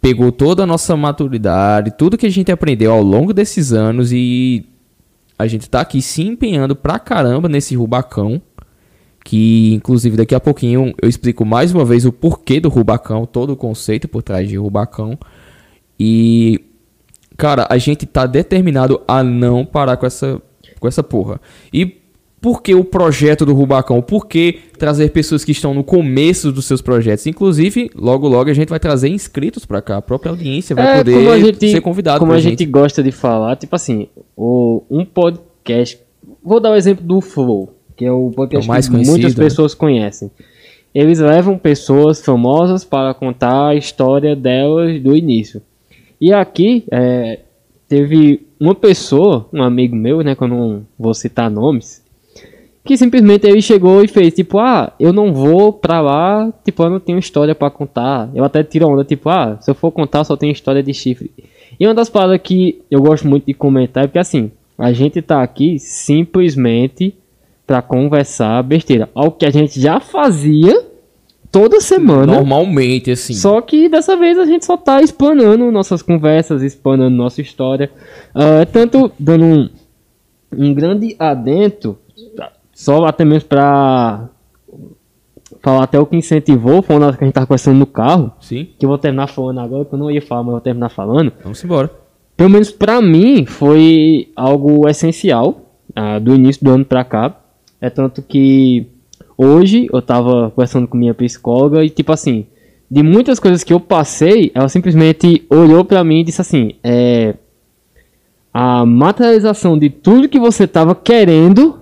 pegou toda a nossa maturidade, tudo que a gente aprendeu ao longo desses anos e a gente tá aqui se empenhando pra caramba nesse Rubacão. Que inclusive daqui a pouquinho eu explico mais uma vez o porquê do Rubacão, todo o conceito por trás de Rubacão. E cara, a gente tá determinado a não parar com essa com essa porra. E por que o projeto do Rubacão? Por que trazer pessoas que estão no começo dos seus projetos? Inclusive, logo logo a gente vai trazer inscritos pra cá, a própria audiência vai É, poder gente, ser convidado Como a gente. gosta de falar, tipo assim, o, um podcast. Vou dar o exemplo do Flow, que é o podcast É o mais que muitas né? pessoas conhecem. Eles levam pessoas famosas para contar a história delas do início. E aqui é, teve uma pessoa, um amigo meu, né, que eu não vou citar nomes, que simplesmente ele chegou e fez tipo, ah, eu não vou pra lá, tipo, eu não tenho história pra contar. Eu até tiro onda, tipo, ah, se eu for contar só tem história de chifre. E uma das paradas que eu gosto muito de comentar é porque assim, a gente tá aqui simplesmente pra conversar besteira. Algo que a gente já fazia toda semana. Normalmente, assim. Só que dessa vez a gente só tá explanando nossas conversas, explanando nossa história. Ah, tanto dando um, um grande adentro, só até mesmo pra falar até o que incentivou, foi uma que a gente tava conversando no carro, Sim, que eu vou terminar falando agora, que eu não ia falar, mas eu vou terminar falando. vamos embora. Pelo menos pra mim foi algo essencial ah, do início do ano pra cá. É tanto que hoje eu tava conversando com minha psicóloga e tipo assim, de muitas coisas que eu passei, ela simplesmente olhou pra mim e disse assim, é a materialização de tudo que você tava querendo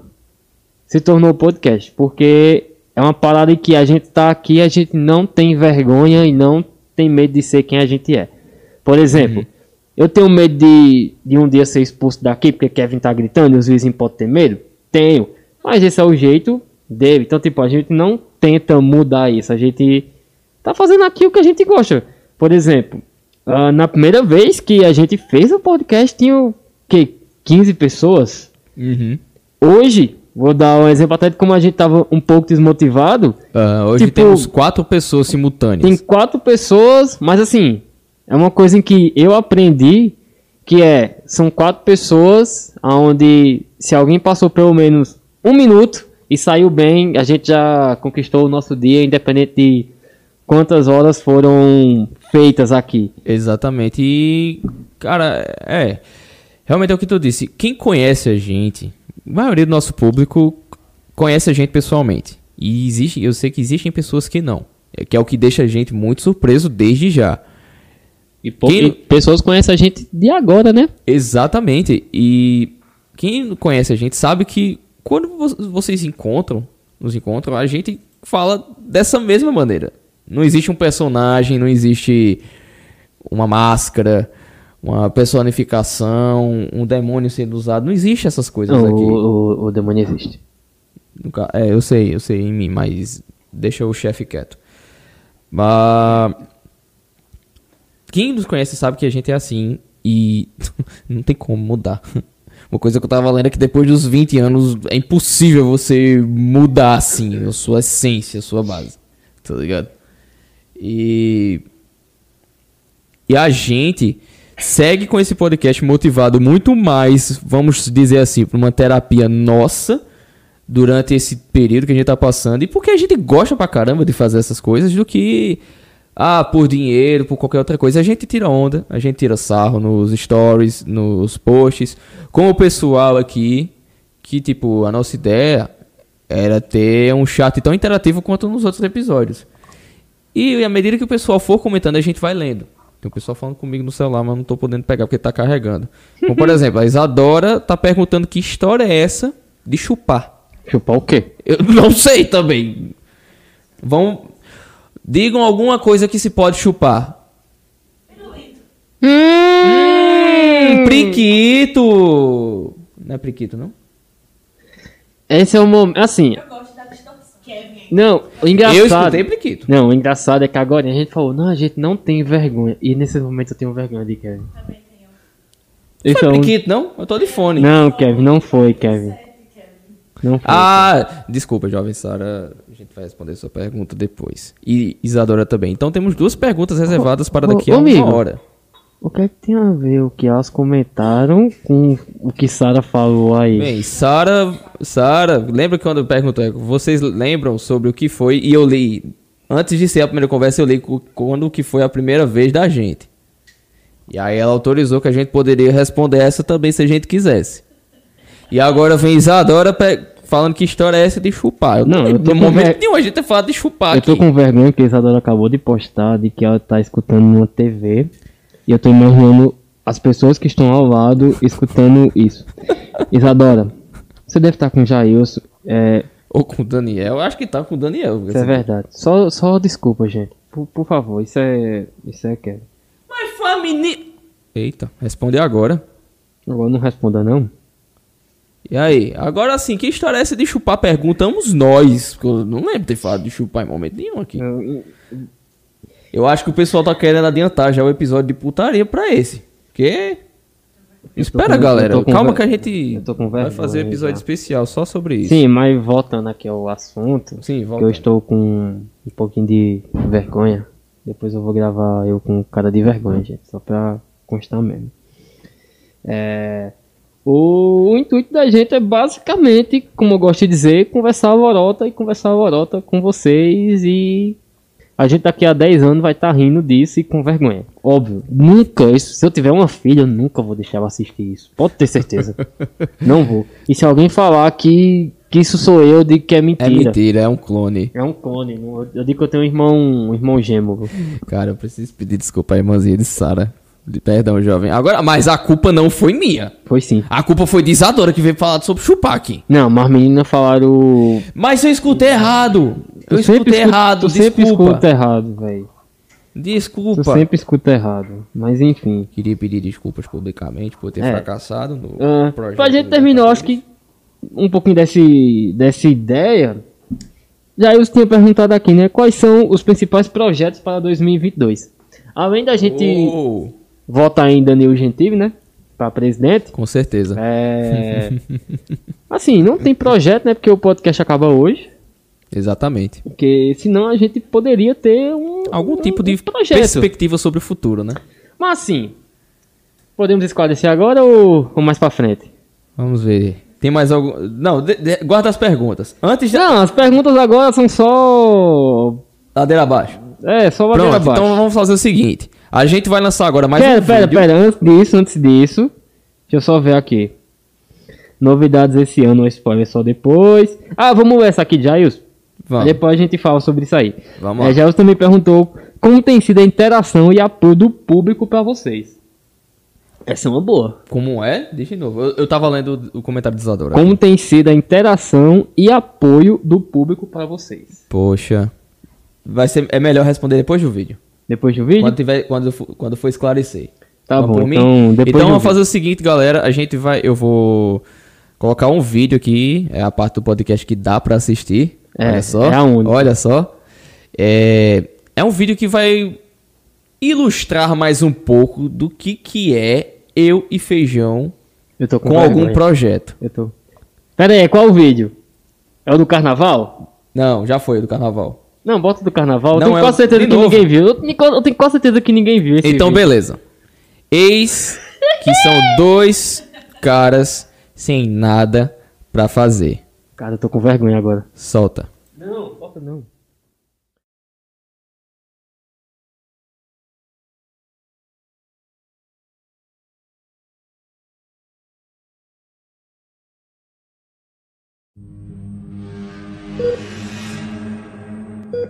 se tornou podcast, porque é uma parada em que a gente tá aqui, a gente não tem vergonha e não tem medo de ser quem a gente é. Por exemplo, eu tenho medo de, de um dia ser expulso daqui porque Kevin tá gritando e os vizinhos podem ter medo? Tenho. Mas esse é o jeito dele. Então, tipo, a gente não tenta mudar isso. A gente tá fazendo aqui o que a gente gosta. Por exemplo, ah, na primeira vez que a gente fez o podcast, tinha o quê? 15 pessoas. Uhum. Hoje, vou dar um exemplo até de como a gente tava um pouco desmotivado. Ah, hoje Tipo, temos quatro pessoas simultâneas. Tem quatro pessoas, mas assim, é uma coisa em que eu aprendi que é, são quatro pessoas onde se alguém passou pelo menos um minuto e saiu bem, a gente já conquistou o nosso dia, independente de quantas horas foram feitas aqui. Exatamente. E, cara, é. Realmente é o que tu disse. Quem conhece a gente, a maioria do nosso público conhece a gente pessoalmente. E existe, eu sei que existem pessoas que não. É que é o que deixa a gente muito surpreso desde já. E, Quem- pessoas conhecem a gente de agora, né? Exatamente. E quem conhece a gente sabe que quando vo- vocês encontram, nos encontram, a gente fala dessa mesma maneira. Não existe um personagem, não existe uma máscara, uma personificação, um demônio sendo usado. Não existe essas coisas Não, aqui. o, o, o demônio existe. É, eu sei, eu sei em mim, mas deixa o chefe quieto. Mas quem nos conhece sabe que a gente é assim e não tem como mudar. Uma coisa que eu tava lendo é que depois dos 20 anos é impossível você mudar assim a sua essência, a sua base. Tá ligado? E e a gente segue com esse podcast motivado muito mais, vamos dizer assim, para uma terapia nossa durante esse período que a gente tá passando e porque a gente gosta pra caramba de fazer essas coisas do que ah, por dinheiro, por qualquer outra coisa. A gente tira onda, a gente tira sarro nos stories, nos posts, com o pessoal aqui que tipo, a nossa ideia era ter um chat tão interativo quanto nos outros episódios. E à medida que o pessoal for comentando, a gente vai lendo. Tem o pessoal falando comigo no celular, mas não tô podendo pegar porque tá carregando. Como, por exemplo, a Isadora tá perguntando que história é essa de chupar. Chupar o quê? Eu não sei também. Vão. Digam alguma coisa que se pode chupar. Hum, priquito! Não é priquito, não? Esse é o momento. Assim, Eu gosto. Não, o Eu engraçado. escutei priquito. Não, o engraçado é que agora a gente falou, não, a gente não tem vergonha. E nesse momento eu tenho vergonha de Kevin. Também tenho. Foi um- priquito, não? Eu tô de fone. Não, Kevin, não foi, Kevin. Não foi. Ah, desculpa, jovem Sara. A gente vai responder sua pergunta depois. E Isadora também. Então temos duas perguntas reservadas para ô, daqui a ô, uma amigo. hora. O que é que tem a ver o que elas comentaram com o que Sara falou aí? Bem, Sara, Sara, lembra quando eu perguntei, vocês lembram sobre o que foi? E eu li, antes de ser a primeira conversa, eu li quando que foi a primeira vez da gente. E aí ela autorizou que a gente poderia responder essa também se a gente quisesse. E agora vem Isadora falando que história é essa de chupar. Eu Não, eu tô no momento ver- nenhum a gente tem falado de chupar eu aqui. tô com vergonha que a Isadora acabou de postar de que ela tá escutando numa TV. E eu tô imaginando as pessoas que estão ao lado escutando isso. Isadora, você deve estar com o Jailson. É, Ou com o Daniel. Eu acho que tá com o Daniel. Isso é verdade. Só, só desculpa, gente. Por, por favor, isso é. Isso é que. Mas menino. Eita, responde agora. Agora não responda, não. E aí? Agora sim, que história é essa de chupar? Perguntamos nós. porque Eu não lembro de ter falado de chupar em momento nenhum aqui. Eu- Eu acho que o pessoal tá querendo adiantar já o episódio de putaria pra esse. Porque. Espera, com- galera. eu Calma ver- que a gente eu vai fazer episódio já. especial só sobre isso. Sim, mas voltando aqui ao assunto. Sim, que volta. eu estou com um pouquinho de vergonha. Depois eu vou gravar eu com cara de vergonha, gente. Só pra constar mesmo. É, o, intuito da gente é basicamente, como eu gosto de dizer, conversar a lorota e conversar a lorota com vocês e a gente daqui a 10 anos vai estar rindo disso e com vergonha. Óbvio, nunca, isso, se eu tiver uma filha, eu nunca vou deixar ela assistir isso. Pode ter certeza. Não vou. E se alguém falar que, que isso sou eu, eu digo que é É mentira. mentira, é um clone. É um clone. Eu digo que eu tenho um irmão, um irmão gêmeo. Cara, eu preciso pedir desculpa à irmãzinha de Sara. Perdão, jovem. Agora, mas a culpa não foi minha. Foi sim. A culpa foi de Isadora que veio falar sobre chupar aqui. Não, mas as meninas falaram. Mas eu escutei errado. Eu, sempre escutei escuto- errado, Eu sempre desculpa. escuto errado, velho. Eu Desculpa. sempre escuto errado. Mas enfim. Queria pedir desculpas publicamente por ter É. fracassado no Ah, projeto. pra gente terminar, eu acho que um pouquinho desse, dessa ideia. Já eu tinha perguntado aqui, né? Quais são os principais projetos para 2022? Além da gente Oh, votar em Danilo Gentili, né? Pra presidente. com certeza. É. assim, não tem projeto, né? Porque o podcast acaba hoje. Exatamente. Porque senão a gente poderia ter um. Algum um- tipo de um perspectiva sobre o futuro, né? Mas assim. Podemos esclarecer agora ou, ou mais pra frente? Vamos ver. Tem mais algum. Não, de- de- guarda as perguntas. Antes de. Não, as perguntas agora são só. Ladeira abaixo. É, só ladeira Pronto, abaixo. então vamos fazer o seguinte. A gente vai lançar agora mais pera, um pera, vídeo. pera, antes disso, antes disso. Deixa eu só ver aqui. Novidades esse ano, spoiler só depois. Ah, vamos ver essa aqui, Jails. Vamos. Depois a gente fala sobre isso aí. Vamos é, lá. Jails também perguntou como tem sido a interação e apoio do público pra vocês. Essa é uma boa. Como é? Deixa de novo. Eu, eu tava lendo o comentário de Isadora. Como tem sido a interação e apoio do público para vocês? Poxa. Vai ser, é melhor responder depois do vídeo. Depois do vídeo? Quando, tiver, quando, for- quando for esclarecer. Tá Vamos bom, mim? então depois Então vamos fazer o seguinte, galera. A gente vai. Eu vou colocar um vídeo aqui. É a parte do podcast que dá pra assistir. É, Olha só. é a única. Olha só. É, é um vídeo que vai ilustrar mais um pouco do que, que é eu e feijão Eu tô com, com algum projeto. Eu tô. Pera aí, qual o vídeo? É o do carnaval? Não, já foi do carnaval. Não, bota do carnaval. Eu Não, tenho é quase certeza de que novo. ninguém viu. Eu, tenho- eu tenho quase certeza que ninguém viu esse Então, vídeo. beleza. Eis que são dois caras sem nada pra fazer. Cara, eu tô com vergonha agora. Solta. Não, bota não. derp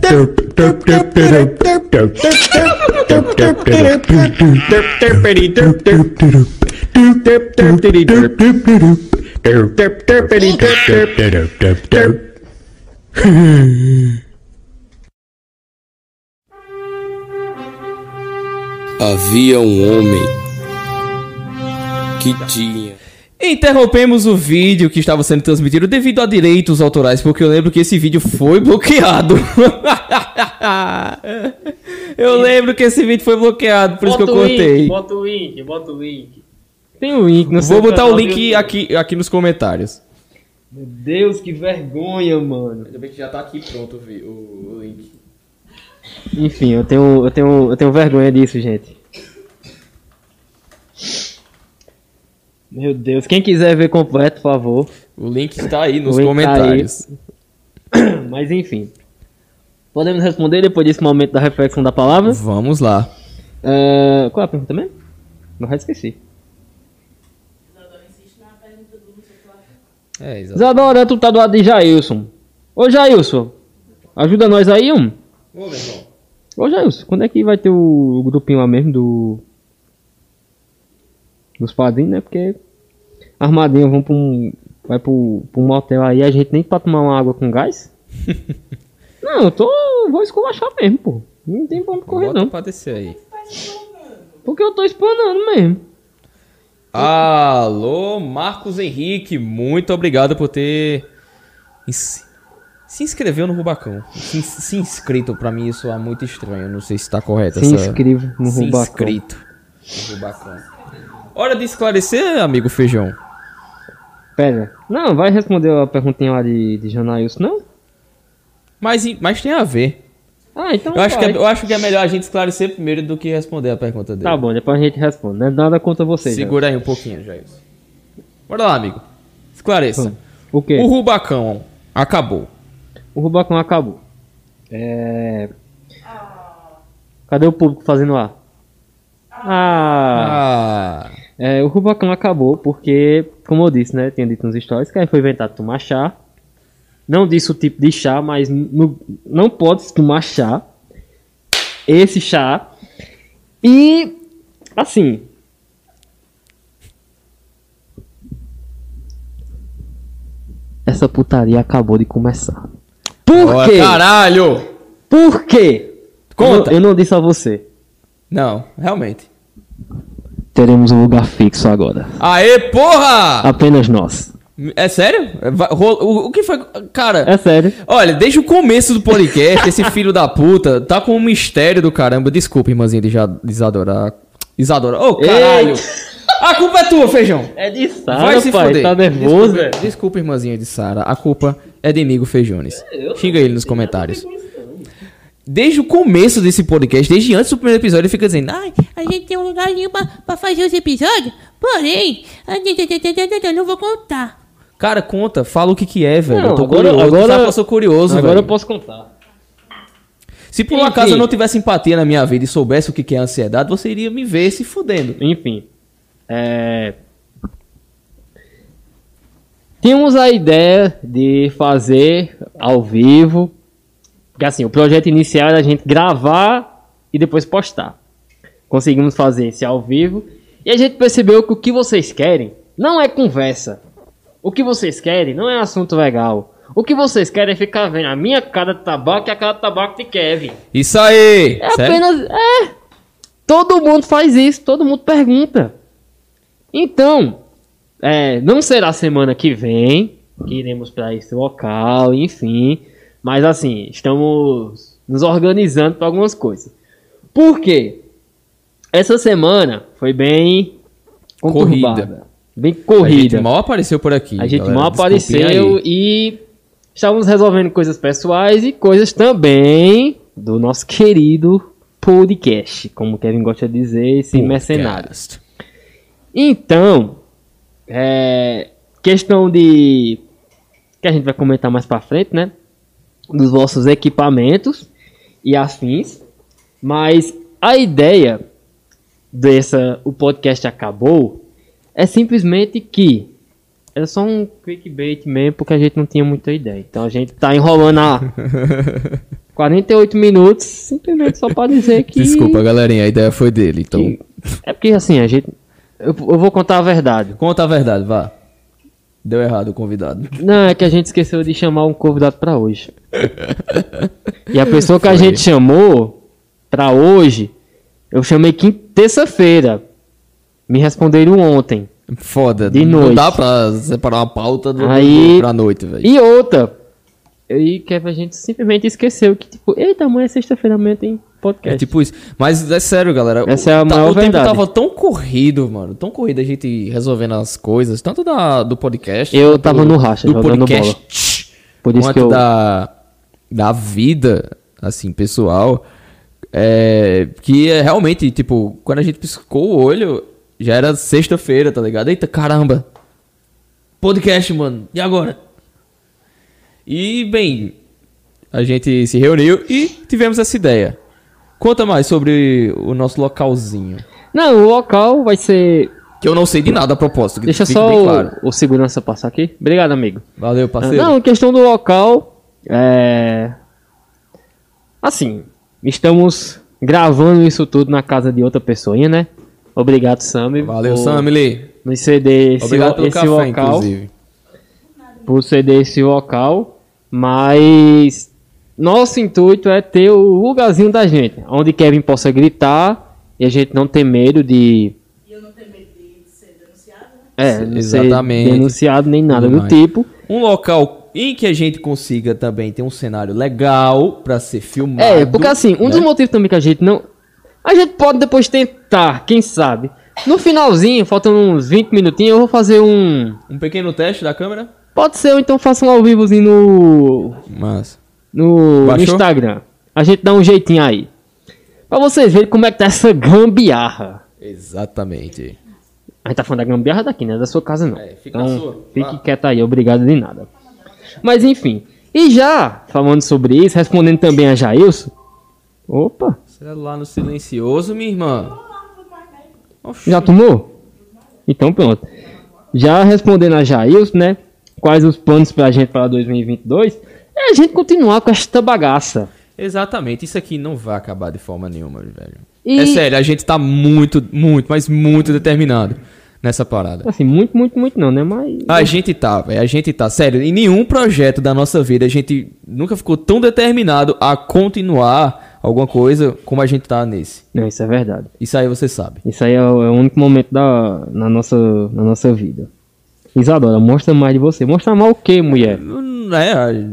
derp derp derp derp derp derp derp derp derp derp derp derp derp derp derp Havia um homem que tinha. Interrompemos o vídeo que estava sendo transmitido devido a direitos autorais, porque eu lembro que esse vídeo foi bloqueado. eu lembro que esse vídeo foi bloqueado, por isso que eu cortei. bota o link, bota o link. Tem o link, não Vou botar o link aqui, aqui nos comentários. Meu Deus, que vergonha, mano. Ainda bem que já tá aqui pronto o, link. Enfim, eu tenho, eu tenho, eu tenho vergonha disso, gente. Meu Deus, quem quiser ver completo, por favor. O link está aí nos O link tá comentários. Mas enfim. Podemos responder depois desse momento da reflexão da palavra? Vamos lá. Ah, qual é a pergunta mesmo? Não esqueci. É, exato. Tá do lado de Jailson. Ô Jailson, ajuda nós aí, um. Ô, meu irmão. Ô Jailson, quando é que vai ter o, grupinho lá mesmo do. Dos padrinhos, né? Porque. Armadinho vão pra um. Vai pro, pro um motel aí, a gente nem pra tomar uma água com gás? não, eu tô. Vou esculachar mesmo, pô. Não tem pra onde correr, Bota não. pra descer aí. Porque eu tô explanando mesmo. Alô, Marcos Henrique, muito obrigado por ter se inscreveu no Rubacão. Se, se inscrito, pra mim isso é muito estranho. Não sei se tá correto Se essa. inscreva no se Rubacão. inscrito no Rubacão. Hora de esclarecer, amigo Feijão. Pera. Não, vai responder a perguntinha lá de, de Janailson, não? Mas, mas tem a ver. Ah, então Eu acho, que é, eu acho que é melhor a gente esclarecer primeiro do que responder a pergunta dele. Tá bom, depois a gente responde. Não é nada contra você. Segura aí um pouquinho, Jair. Bora lá, amigo. Esclareça. O quê? O Rubacão acabou. O Rubacão acabou. É... Cadê o público fazendo lá? Ah, Ah. é, o Rubacão acabou porque, como eu disse, né? Tinha dito nos stories que aí foi inventado tomar chá. Não disse o tipo de chá, mas no- não pode tomar chá. Esse chá. E, assim. Essa putaria acabou de começar. Por Ó, quê? Caralho! Por quê? Conta. Eu, eu não disse a você. Não, realmente. Teremos um lugar fixo agora. Aê, porra! Apenas nós. É sério? É, O, que foi? Cara, É sério. olha, desde o começo do podcast, esse filho da puta tá com um mistério do caramba. Desculpa, irmãzinha de Isadora. Isadora. Ô, caralho! A culpa é tua, feijão! É de Sara, Vai se pai. foder. Tá nervoso, Desculpa, desculpa, irmãzinha de Sara. A culpa é de Amigo Feijones. Xinga ele nos comentários. Desde o começo desse podcast, desde antes do primeiro episódio, ele fica dizendo: Ai, A gente tem um lugarzinho pra, pra fazer os episódios, porém, a gente- eu não vou contar. Cara, conta, fala o que que é, velho. Não, eu tô agora- curioso. agora- sabe eu sou curioso, Agora velho. eu posso contar. Se por um acaso eu não tivesse empatia na minha vida e soubesse o que que é ansiedade, você iria me ver se fudendo. Enfim. É... Tínhamos a ideia de fazer ao vivo. Porque assim, o projeto inicial era a gente gravar e depois postar. Conseguimos fazer esse ao vivo. E a gente percebeu que o que vocês querem não é conversa. O que vocês querem não é assunto legal. O que vocês querem é ficar vendo a minha cara de tabaco e a cara de tabaco de Kevin. Isso aí! É Sério? apenas. É. Todo mundo faz isso, todo mundo pergunta. Então, é, não será semana que vem que iremos para esse local, enfim. Mas assim, estamos nos organizando para algumas coisas. Por quê? Essa semana foi bem conturbada. Corrida. Bem A gente corrida. mal apareceu por aqui. A gente galera. mal apareceu aí. e estávamos resolvendo coisas pessoais e coisas também do nosso querido podcast, como o Kevin gosta de dizer, esse mercenário. Podcast. Então, é, questão de que a gente vai comentar mais pra frente, né? Dos vossos equipamentos e afins, mas a ideia dessa o podcast acabou é simplesmente que era só um clickbait mesmo, porque a gente não tinha muita ideia. Então a gente tá enrolando há 48 minutos, simplesmente só pra dizer que. Desculpa, galerinha, a ideia foi dele. Então, que- É porque assim, a gente. Eu, eu vou contar a verdade. conta a verdade, vá. Deu errado o convidado. Não, é que a gente esqueceu de chamar um convidado pra hoje. e a pessoa que a Foi. gente chamou pra hoje, eu chamei quinta, terça-feira. Me responderam ontem. Foda. De não noite. dá pra separar uma pauta do, Aí- do, pra noite, velho. E outra. E que a gente simplesmente esqueceu que, tipo, eita, amanhã é sexta-feira, amanhã tem podcast. É tipo isso. Mas é sério, galera. Essa o, é a tá- maior O tempo verdade. tava tão corrido, mano. Tão corrido a gente resolvendo as coisas. Tanto da, do podcast. Eu tava no racha, do podcast. Por isso quanto que eu- da, da vida, assim, pessoal. É, que é realmente, tipo, quando a gente piscou o olho, já era sexta-feira, tá ligado? Eita, caramba. Podcast, mano. E agora? E, bem, a gente se reuniu e tivemos essa ideia. Conta mais sobre o nosso localzinho. Não, o local vai ser Que eu não sei de nada a propósito. Deixa só bem o, claro. o segurança passar aqui. Obrigado, amigo. Valeu, parceiro. Não, questão do local. É. Assim, estamos gravando isso tudo na casa de outra pessoinha, né? Obrigado, Sammy. Valeu, Samily. Nos ceder esse, Obrigado pelo esse café, local. inclusive. Por ceder esse local. Mas nosso intuito é ter o lugarzinho da gente. Onde Kevin possa gritar e a gente não ter medo de. E eu não tenho medo de ser denunciado, né? É, não Exatamente. ser denunciado nem nada Tudo do mais. tipo. Um local em que a gente consiga também ter um cenário legal pra ser filmado. É, porque assim, um né? dos motivos também que a gente não. A gente pode depois tentar, quem sabe. No finalzinho, faltam uns 20 minutinhos, eu vou fazer um. Um pequeno teste da câmera. Pode ser, ou então faça um ao vivozinho no. Mas. No Baixou? Instagram. A gente dá um jeitinho aí. Pra vocês verem como é que tá essa gambiarra. Exatamente. A gente tá falando da gambiarra daqui, né? Da sua casa não. É, fica na então, sua. fique Vá. quieto aí, obrigado de nada. Mas enfim. E já, falando sobre isso, respondendo também a Jailson. Opa, Celular no silencioso, minha irmã. Oxi. já tomou? Então pronto. Já respondendo a Jailson, né? Quais os planos pra gente para 2022? É a gente continuar com esta bagaça. Exatamente. Isso aqui não vai acabar de forma nenhuma, velho. E- É sério, a gente tá muito, muito, mas muito determinado nessa parada. Assim, muito, muito, muito não, né? Mas. A gente tá, velho. A gente tá. Sério, em nenhum projeto da nossa vida a gente nunca ficou tão determinado a continuar alguma coisa como a gente tá nesse. Não, isso é verdade. Isso aí você sabe. Isso aí é o, é o único momento da, na, nossa, na nossa vida. Isadora, mostra mais de você. Mostra mais o que, mulher? Hum, É,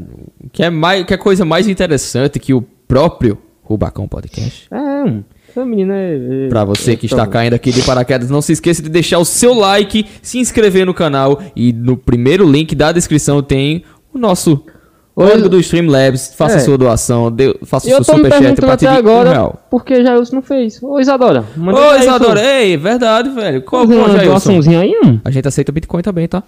que é mais, que é coisa mais interessante que o próprio Rubacão Podcast. É, essa menina é. é Pra você que é, está tá caindo aqui de paraquedas, não se esqueça de deixar o seu like, se inscrever no canal e no primeiro link da descrição tem o nosso Código do Streamlabs. Faça É. sua doação, dê, faça eu seu superchat a partir até de um agora real. por que Jailson não fez. Ô, Isadora, manda Ô, aí, Isadora, pô. ei, verdade, velho. Qual uma Jailson? doaçãozinha aí, hum? A gente aceita Bitcoin também, tá?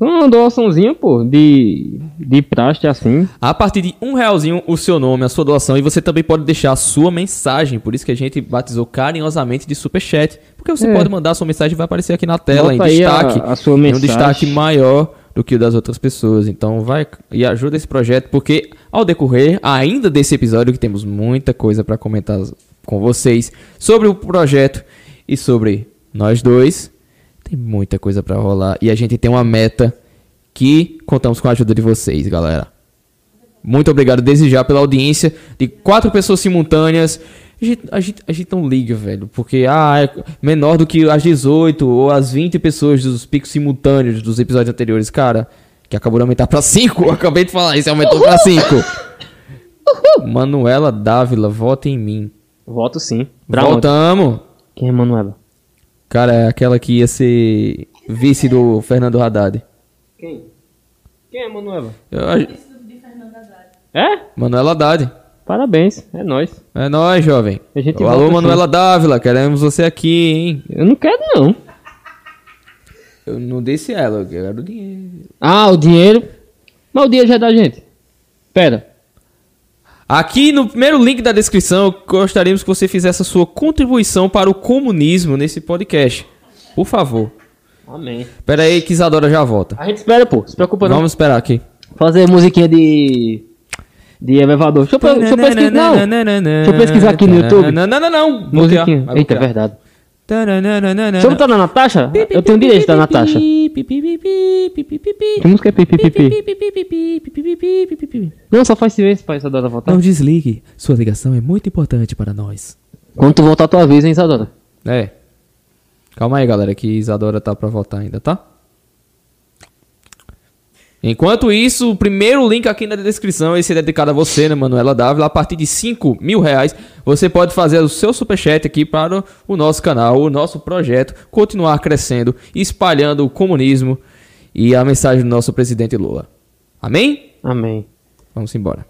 Uma doaçãozinha, pô, de, de praste assim. A partir de um realzinho, o seu nome, a sua doação, e você também pode deixar a sua mensagem. Por isso que a gente batizou carinhosamente de superchat. Porque você É. pode mandar a sua mensagem e vai aparecer aqui na tela, em aí a- destaque. a sua Em um mensagem. destaque maior do que o das outras pessoas. Então vai e ajuda esse projeto, porque ao decorrer ainda desse episódio, que temos muita coisa para comentar com vocês sobre o projeto e sobre nós dois. Tem muita coisa pra rolar e a gente tem uma meta que contamos com a ajuda de vocês, galera. Muito obrigado desde já pela audiência de quatro pessoas simultâneas. A gente, a gente, a gente não liga, velho, porque ah, é menor do que as 18 ou as 20 pessoas dos picos simultâneos dos episódios anteriores, cara, que acabou de aumentar pra 5. Acabei de falar isso, aumentou pra 5. Manuela Dávila, vota em mim. Voto sim. Pra onde? Voltamos. Quem é Manuela? Cara, é aquela que ia ser vice do Fernando Haddad. Quem? Quem é Manuela? Eu É? Manuela Haddad. Parabéns, é nóis. É nóis, jovem. A gente Alô, Manuela Dávila, queremos você aqui, hein? Eu não quero, não. Eu não disse ela, eu quero o dinheiro. Ah, o dinheiro. Mas o dinheiro já é da gente. Pera. Aqui no primeiro link da descrição, gostaríamos que você fizesse a sua contribuição para o comunismo nesse podcast. Por favor. Amém. Espera aí que Isadora já volta. A gente espera, pô. Se preocupa não. Vamos esperar aqui. Fazer musiquinha de. De elevador. Deixa eu, deixa eu pesquisar. Não. Deixa eu pesquisar aqui no YouTube. Não, não, não, não. Musiquinha. Eita, é verdade. Deixa eu botar na Natasha? Eu tenho direito da Natasha. Que música é pipipipi? Não, só faz silêncio pra Isadora voltar. Não desligue. Sua ligação é muito importante para nós. Quando tu voltar, tu avisa, hein, Isadora? É. Calma aí, galera, que Isadora tá pra votar ainda, tá? Enquanto isso, o primeiro link aqui na descrição, esse é dedicado a você, né, Manuela Dávila. A partir de 5 mil reais, você pode fazer o seu superchat aqui para o nosso canal, o nosso projeto, continuar crescendo, espalhando o comunismo e a mensagem do nosso presidente Lula. Amém? Amém. Vamos embora.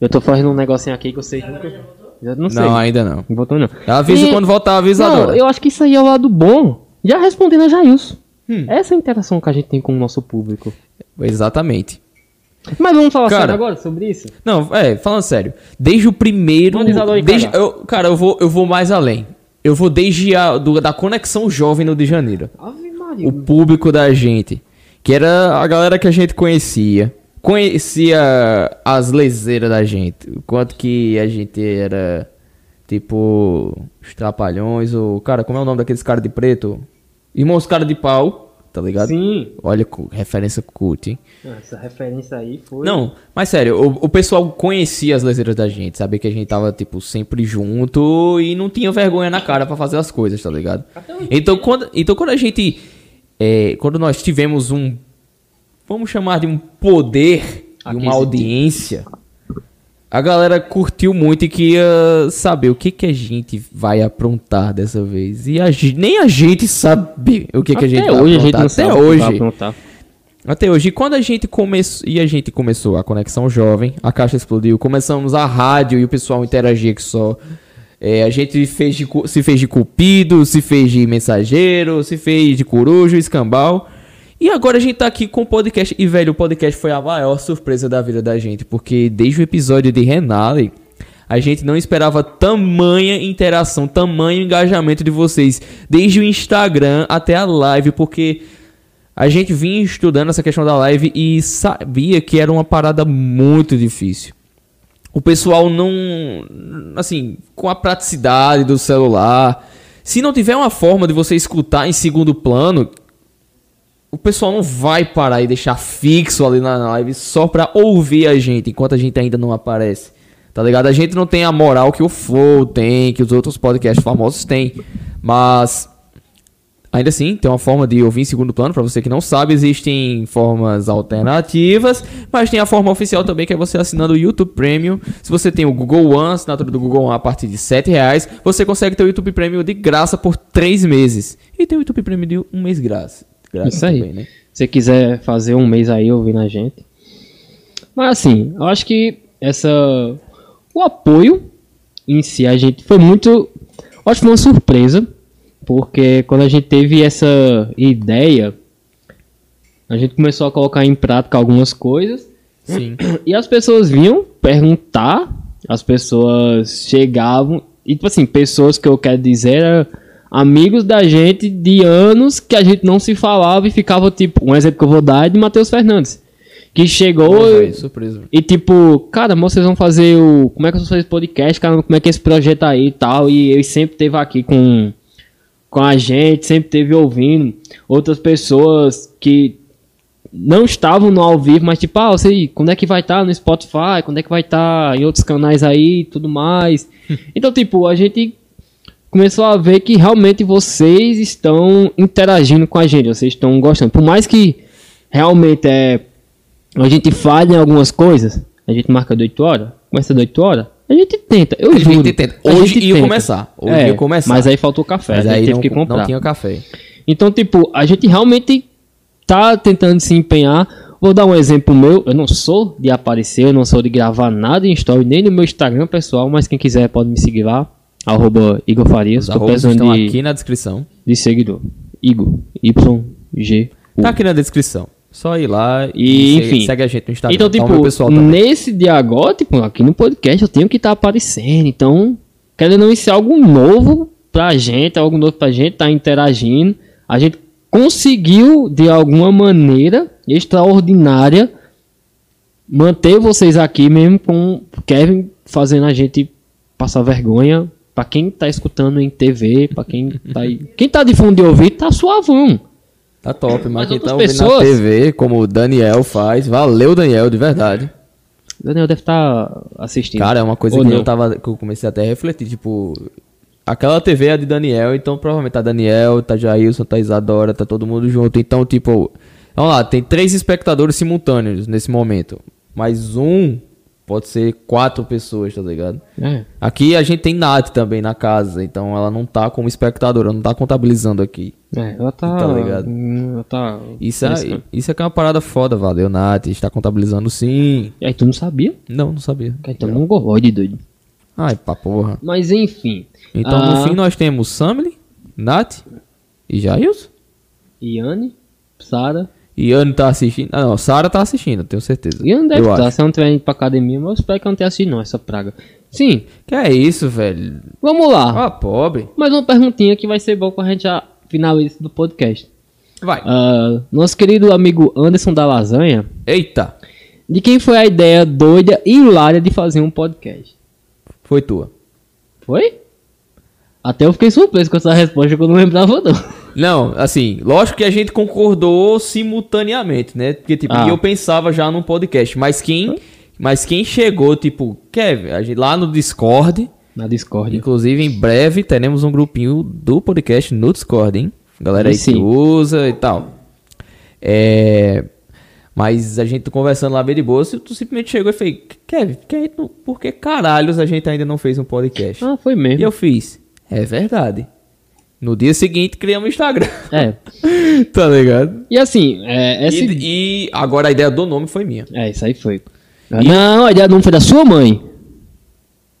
Eu tô fazendo um negocinho aqui que eu sei nunca. Não sei. Não, ainda não. Não botou, não. Avisa E- quando voltar, avisa Não, agora. eu acho que isso aí é o lado bom. Já respondendo a Jailson. Hum. Essa é a interação que a gente tem com o nosso público. Exatamente. Mas vamos falar Cara, sério agora sobre isso? Não, é, falando sério. Desde o primeiro. Desde, cara. eu, cara, eu vou, eu vou mais além. Eu vou desde a do- da conexão jovem no de janeiro. Ave pariu. o público da gente, que era a galera que a gente conhecia, conhecia as leseiras da gente, o quanto que a gente era tipo os trapalhões, ou cara, como é o nome daqueles caras de preto? Irmãos cara de pau, tá ligado? Sim. Olha, referência cult, hein? Essa referência aí foi. Não, mas sério, o, o pessoal conhecia as leseiras da gente, sabia que a gente tava, tipo, sempre junto e não tinha vergonha na cara pra fazer as coisas, tá ligado? Então quando, então quando a gente. é, quando nós tivemos um. Vamos chamar de um poder e uma audiência. A galera curtiu muito e queria saber o que que a gente vai aprontar dessa vez. E a nem a gente sabe o que, que a gente vai hoje a gente aprontar. Até hoje. aprontar. Até hoje, e quando a gente começou e a gente começou a conexão jovem, a caixa explodiu, começamos a rádio e o pessoal interagia que só. É, a gente fez de se fez de cupido, se fez de mensageiro, se fez de corujo, escambau. E agora a gente tá aqui com o podcast. E, velho, o podcast foi a maior surpresa da vida da gente. Porque desde o episódio de Renale, a gente não esperava tamanha interação, tamanho engajamento de vocês. Desde o Instagram até a live, porque a gente vinha estudando essa questão da live e sabia que era uma parada muito difícil. O pessoal não. Assim, com a praticidade do celular. Se não tiver uma forma de você escutar em segundo plano, o pessoal não vai parar e deixar fixo ali na live só pra ouvir a gente enquanto a gente ainda não aparece. Tá ligado? A gente não tem a moral que o Flow tem, que os outros podcasts famosos têm. Mas Ainda assim, tem uma forma de ouvir em segundo plano. Pra você que não sabe, existem formas alternativas. Mas tem a forma oficial também, que é você assinando o YouTube Premium. Se você tem o Google One, assinatura do Google One a partir de 7 reais, você consegue ter o YouTube Premium de graça por 3 meses. E tem o YouTube Premium de um mês grátis. Grátis Isso aí. também, né? Se você quiser fazer um mês aí ouvindo a gente. Mas assim, eu acho que essa. O apoio em si, a gente foi muito. eu Acho que foi uma surpresa. Porque quando a gente teve essa ideia, a gente começou a colocar em prática algumas coisas. Sim. E as pessoas vinham perguntar, as pessoas chegavam, e tipo assim, pessoas que eu quero dizer eram amigos da gente de anos que a gente não se falava e ficava tipo, um exemplo que eu vou dar é de Matheus Fernandes, que chegou e- surpresa. e tipo, cara, vocês vão fazer o. Como é que vocês esse podcast, cara? Como é que é esse projeto aí e tal? E ele sempre teve aqui com, com a gente, sempre teve ouvindo. Outras pessoas que não estavam no ao vivo, mas tipo, ah, você, quando é que vai estar no Spotify? Quando é que vai estar em outros canais aí e tudo mais? então, tipo, a gente começou a ver que realmente vocês estão interagindo com a gente, vocês estão gostando. Por mais que realmente é a gente falha em algumas coisas, a gente marca de 8 horas, começa de 8 horas, a gente tenta, eu A juro. gente tenta. Hoje gente ia tenta. começar. Hoje É, ia começar. Mas aí faltou café, Mas a gente aí teve não, que comprar. não tinha café. Então, tipo, a gente realmente tá tentando se empenhar. Vou dar um exemplo meu. Eu não sou de aparecer, eu não sou de gravar nada em story, nem no meu Instagram pessoal, mas quem quiser pode me seguir lá. Arroba Igor Farias. Os arrobas estão de, aqui na descrição. de seguidor. Igor. Y-G. Tá aqui na descrição. Só ir lá E, segue- enfim. segue a gente no Instagram. Então, Tá tipo, pessoal também. nesse dia agora, tipo, aqui no podcast eu tenho que estar aparecendo. Então, querendo não isso é algo novo pra gente, algo novo pra gente, tá interagindo. A gente conseguiu, de alguma maneira extraordinária, manter vocês aqui, mesmo com Kevin fazendo a gente passar vergonha. Pra quem tá escutando em TV, pra quem tá aí. Quem tá de fundo de ouvido, tá suavão. Tá top, mas, Mas quem tá ouvindo pessoas- na TV, como o Daniel faz, valeu Daniel, de verdade. Daniel deve estar assistindo. Cara, é uma coisa Ou que não. eu tava, que eu comecei até a refletir, tipo, aquela TV é a de Daniel, então provavelmente tá Daniel, tá Jailson, tá Isadora, tá todo mundo junto, então tipo, vamos lá, tem três espectadores simultâneos nesse momento, mas um pode ser quatro pessoas, tá ligado? É. Aqui a gente tem Nath também na casa, então ela não tá como espectadora, não tá contabilizando aqui. É, ela tá. Tá ligado? hum, Ela tá. Isso é, isso é que é uma parada foda, valeu, Nath, está contabilizando sim. E aí, tu não sabia? Não, não sabia. Então não gostou de doido. Ai, pra porra. Mas enfim. Então, Ah, no fim, nós temos Samly, Nath e Jailson. Iane, Sara. Iane tá assistindo. Ah, não, Sara tá assistindo, tenho certeza. Iane deve eu estar. acho. Se não tiver indo pra academia, mas eu espero que ela não tenha assistido, não, essa praga. Sim, Que é isso, velho? vamos lá. Ah, pobre. Mais uma perguntinha que vai ser bom quando a gente já finaliza do podcast. Vai. Ah, nosso querido amigo Anderson da Lasanha, Eita, de quem foi a ideia doida e hilária de fazer um podcast? foi tua. Foi? Até eu fiquei surpreso com essa resposta que eu não lembrava não. Não, assim, lógico que a gente concordou simultaneamente, né? Porque, tipo, Ah. eu pensava já num podcast, mas quem, mas quem chegou, tipo, Kevin, a gente, lá no Discord, Na Discord. inclusive em breve teremos um grupinho do podcast no Discord, hein? Galera aí Sim. que usa e tal. É. Mas a gente conversando lá bem de boa, tu simplesmente chegou e fez, Kevin, por que, caralhos a gente ainda não fez um podcast? Ah, foi E mesmo. eu fiz, é verdade. No dia seguinte criamos o Instagram. É. tá ligado? E assim, é, essa... E, e agora a ideia do nome foi minha. É, isso aí foi. Ah, Não, a ideia não foi da sua mãe.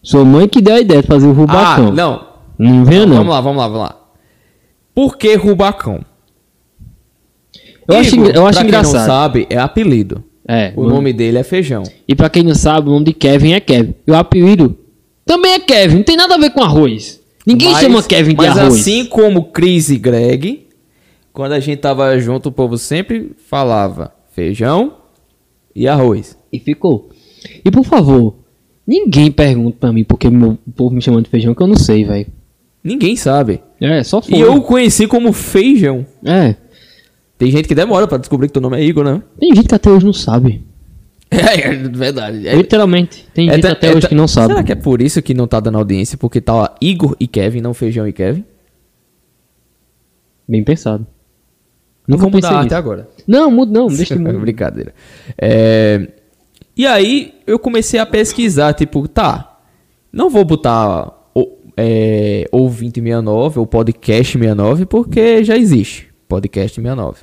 Sua mãe que deu a ideia de fazer o Rubacão. Ah, não. Não venha não. Vamos lá, vamos lá, vamos lá. Por que Rubacão? Eu acho, Igor, engra- eu acho pra quem não engraçado. sabe, é apelido. É, O nome dele é Feijão. E pra quem não sabe, o nome de Kevin é Kevin. E o apelido também é Kevin. Não tem nada a ver com arroz. Ninguém Mas- chama Kevin de Mas arroz. assim como Cris e Greg, quando a gente tava junto, o povo sempre falava feijão e arroz. E ficou. E por favor, ninguém pergunta pra mim porque meu, o povo me chamando de feijão que eu não sei, velho. Ninguém sabe. É, só foi. E eu o conheci como Feijão. É. Tem gente que demora pra descobrir que teu nome é Igor, né? Tem gente que até hoje não sabe. É, é verdade. É, Literalmente. Tem gente ta- até é hoje ta- que não sabe. Será que é por isso que não tá dando audiência? Porque tá lá Igor e Kevin, não Feijão e Kevin? Bem pensado. Não Nunca vou mudar até agora. Não, muda não, deixa de mudar. Brincadeira. É, E aí eu comecei a pesquisar, tipo, tá, não vou botar o, é, ouvinte 69 ou podcast 69 porque já existe podcast 69.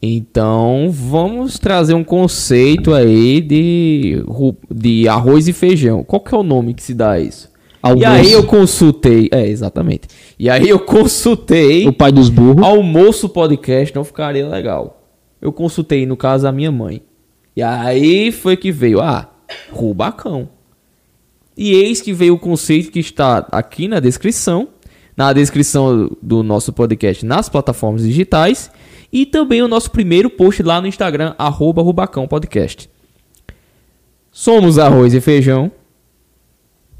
Então vamos trazer um conceito aí de, de arroz e feijão. Qual que é o nome que se dá a isso? Almoço. E aí eu consultei, é exatamente. E aí eu consultei O pai dos burros. Almoço podcast não ficaria legal. Eu consultei, no caso, a minha mãe. E aí foi que veio, ah, Rubacão. E eis que veio o conceito que está aqui na descrição, na descrição do nosso podcast nas plataformas digitais e também o nosso primeiro post lá no Instagram, arroba Rubacão Podcast. Somos arroz e feijão,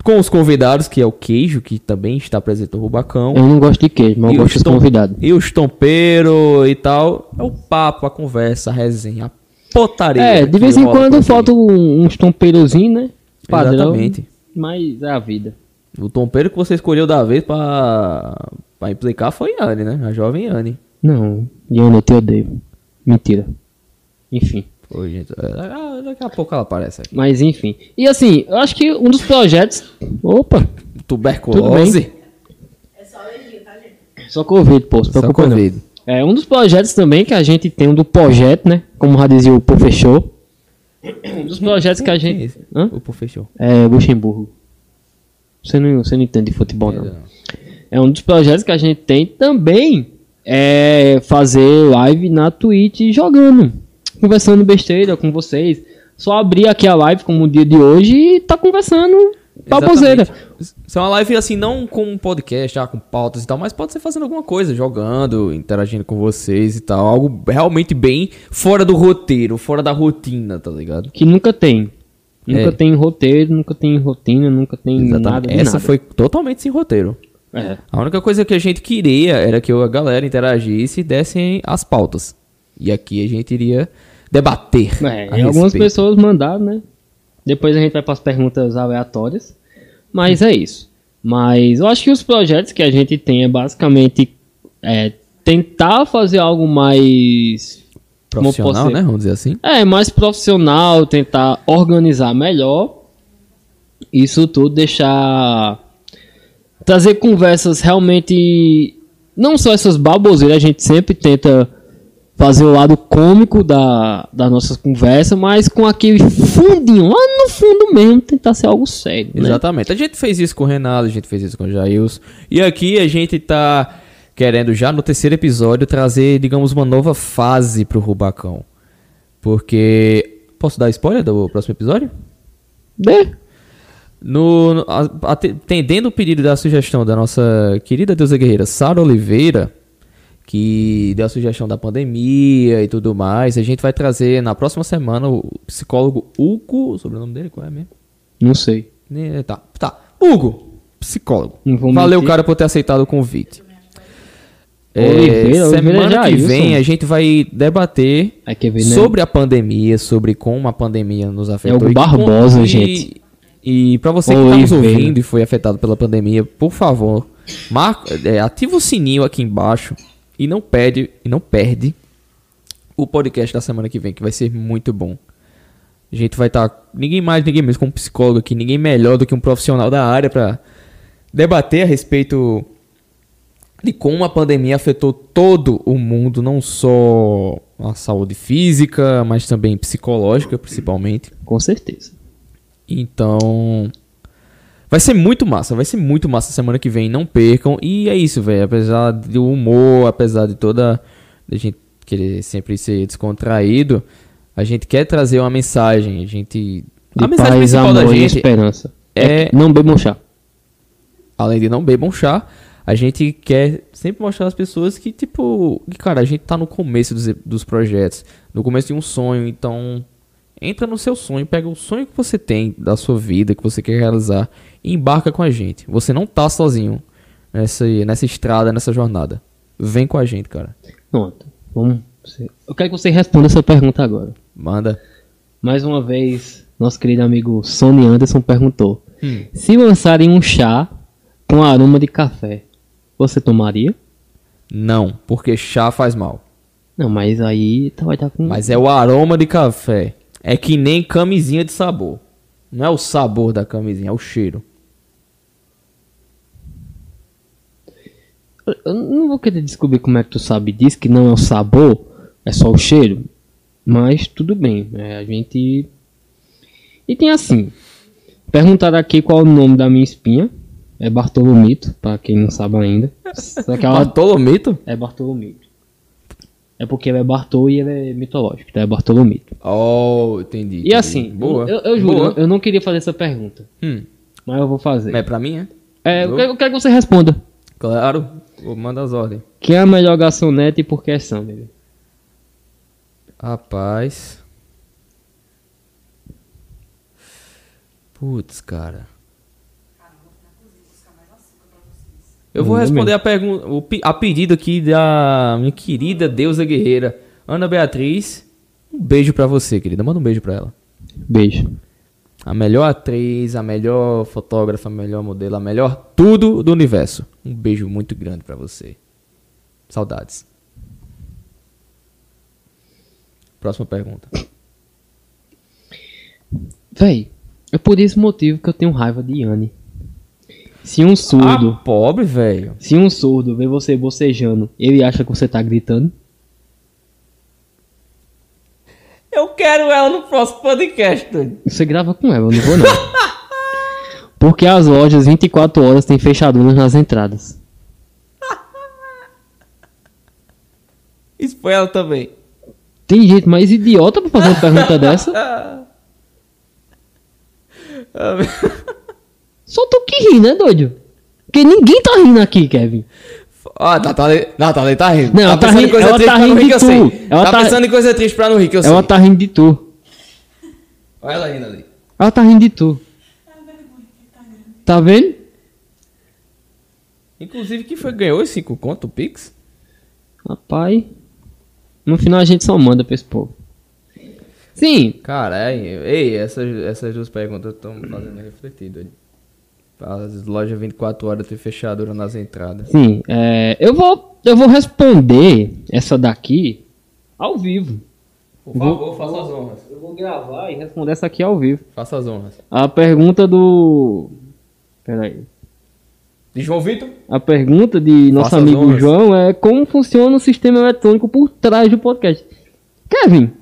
com os convidados, que é o queijo, que também está presente no Rubacão. Eu não gosto de queijo, mas eu gosto os de tom- convidado. E os tompeiros e tal. É o papo, a conversa, a resenha, a potaria. É, de vez em quando falta um- uns tompeirozinhos, né? Padrão. Exatamente. Mas é a vida. O tompeiro que você escolheu da vez pra implicar foi Anne, né? A jovem Anne. Não, Diana, eu te odeio. Mentira. Enfim. Pô, gente, é, ah, daqui a pouco ela aparece aqui. Mas enfim. E assim, eu acho que um dos projetos. Opa! Tuberculose. É só alergia, tá, gente? Só Covid, pô, se Só preocupa não. Covid. É, um dos projetos também que a gente tem, um do projeto, né? Como já dizia o professor. Um dos projetos que a é gente. esse? Hã? O fechou. É, Luxemburgo. Você não, você não entende de futebol, não. É um dos projetos que a gente tem também é fazer live na Twitch jogando. Conversando besteira com vocês. Só abrir aqui a live como o dia de hoje e tá conversando baboseira. Exatamente. Isso é uma live assim, não com podcast, já com pautas e tal, mas pode ser fazendo alguma coisa, jogando, interagindo com vocês e tal. Algo realmente bem fora do roteiro, fora da rotina, tá ligado? Que nunca tem. Nunca É. tem roteiro, nunca tem rotina, nunca tem nada de Essa nada. foi totalmente sem roteiro. É. A única coisa que a gente queria era que a galera interagisse e dessem as pautas. E aqui a gente iria debater. É, algumas pessoas mandaram, né? Depois a gente vai para as perguntas aleatórias. Mas é isso. Mas eu acho que os projetos que a gente tem é basicamente é, tentar fazer algo mais profissional, né? Vamos dizer assim. É, mais profissional, tentar organizar melhor. Isso tudo deixar. Trazer conversas realmente. Não só essas baboseiras, a gente sempre tenta fazer o lado cômico da, da nossa conversa, mas com aquele fundinho lá no fundo mesmo, tentar ser algo sério. Né? Exatamente. A gente fez isso com o Renato, a gente fez isso com o Jails. E aqui a gente tá querendo já no terceiro episódio trazer, digamos, uma nova fase pro Rubacão. Porque. Posso dar spoiler do próximo episódio? Né? No, atendendo o pedido da sugestão da nossa querida deusa guerreira Sara Oliveira, que deu a sugestão da pandemia e tudo mais. A gente vai trazer na próxima semana o psicólogo Hugo. O sobrenome dele qual é mesmo? Não sei. Né, Tá, tá. Hugo, psicólogo. Valeu, mentir. cara, por ter aceitado o convite. É, Oliveira, Oliveira semana que vem a gente vai debater ver, né? sobre a pandemia, sobre como a pandemia nos afetou. E que- Barbosa, e- gente. E pra você que tá nos ouvindo e foi afetado pela pandemia, por favor, marca, é, ativa o sininho aqui embaixo e não perde e não perde o podcast da semana que vem, que vai ser muito bom. A gente vai estar ninguém mais, ninguém menos como psicólogo aqui, ninguém melhor do que um profissional da área pra debater a respeito de como a pandemia afetou todo o mundo, não só a saúde física, mas também psicológica, principalmente. Com certeza. Então, vai ser muito massa, vai ser muito massa semana que vem, não percam. E é isso, velho, apesar do humor, apesar de toda a gente querer sempre ser descontraído, a gente quer trazer uma mensagem, a gente De a mensagem paz, principal da amor e gente esperança. é Não bebam chá. além de não bebam chá, a gente quer sempre mostrar às pessoas que, tipo, que, cara, a gente tá no começo dos, dos projetos, no começo de um sonho, então entra no seu sonho, pega o sonho que você tem da sua vida, que você quer realizar, e embarca com a gente. Você não tá sozinho nessa, nessa estrada, nessa jornada. Vem com a gente, cara. Pronto. Vamos. Eu quero que você responda essa pergunta agora. Manda. Mais uma vez, nosso querido amigo Sony Anderson perguntou: Hum. Se lançarem um chá com aroma de café, você tomaria? Não, porque chá faz mal. Não, mas aí tá- vai estar com. Mas é o aroma de café. É que nem camisinha de sabor. Não é o sabor da camisinha, é o cheiro. Eu não vou querer descobrir como é que tu sabe disso, que não é o sabor, é só o cheiro. Mas tudo bem, né? A gente. E tem assim. Perguntaram aqui qual é o nome da minha espinha. É Bartolomito, pra quem não sabe ainda. Só que ela Bartolomito? é Bartolomito. É porque ele é Bartol e ele é mitológico, então é Bartolomito. Oh, entendi. E entendi. assim, boa. eu, eu juro, Boa. eu não queria fazer essa pergunta, Hum, mas eu vou fazer. é pra mim, é? É, eu eu quero que você responda. Claro. Vou mandar as ordens. Quem é a melhor garçonete e por que são, bebê? Rapaz. Putz, cara. Eu vou responder a pergunta, a pedido aqui da minha querida deusa guerreira, Ana Beatriz. Um beijo pra você, querida. Manda um beijo pra ela. Beijo. A melhor atriz, a melhor fotógrafa, a melhor modelo, a melhor tudo do universo. Um beijo muito grande pra você. Saudades. Próxima pergunta. Véi, é por esse motivo que eu tenho raiva de Anne. Se um surdo, Ah, pobre, velho. se um surdo vê você bocejando, ele acha que você tá gritando? Eu quero ela no próximo podcast, doido. Você grava com ela, eu não vou não. Porque as lojas 24 horas têm fechaduras nas entradas. Expõe ela também. Tem gente mais idiota pra fazer uma pergunta dessa? Só tu que ri, né, doido? Porque ninguém tá rindo aqui, Kevin. Ah, Natália, Natália tá rindo. Não, ela tá pensando em rindo- coisa ela triste tá rindo de tu. sei. Ela tá, tá- pensando em coisa triste pra não rir, que eu Ela sei. tá rindo de tu. Olha ela rindo ali. Ela tá rindo de tu. Tá vendo? Inclusive, quem foi que ganhou esse 5 conto, o Pix? Rapaz. No final a gente só manda pra esse povo. Sim, Caralho, ei, essas, essas duas perguntas estão me fazendo refletir, doido. As lojas 24 horas ter fechadura nas entradas. sim. é, eu, vou, eu vou responder essa daqui ao vivo. Por favor, faça as honras. Eu vou gravar e responder essa aqui ao vivo. Faça as honras. A pergunta do. Peraí. De João Vitor? A pergunta de nosso Faça amigo. João é como funciona o sistema eletrônico por trás do podcast. Kevin,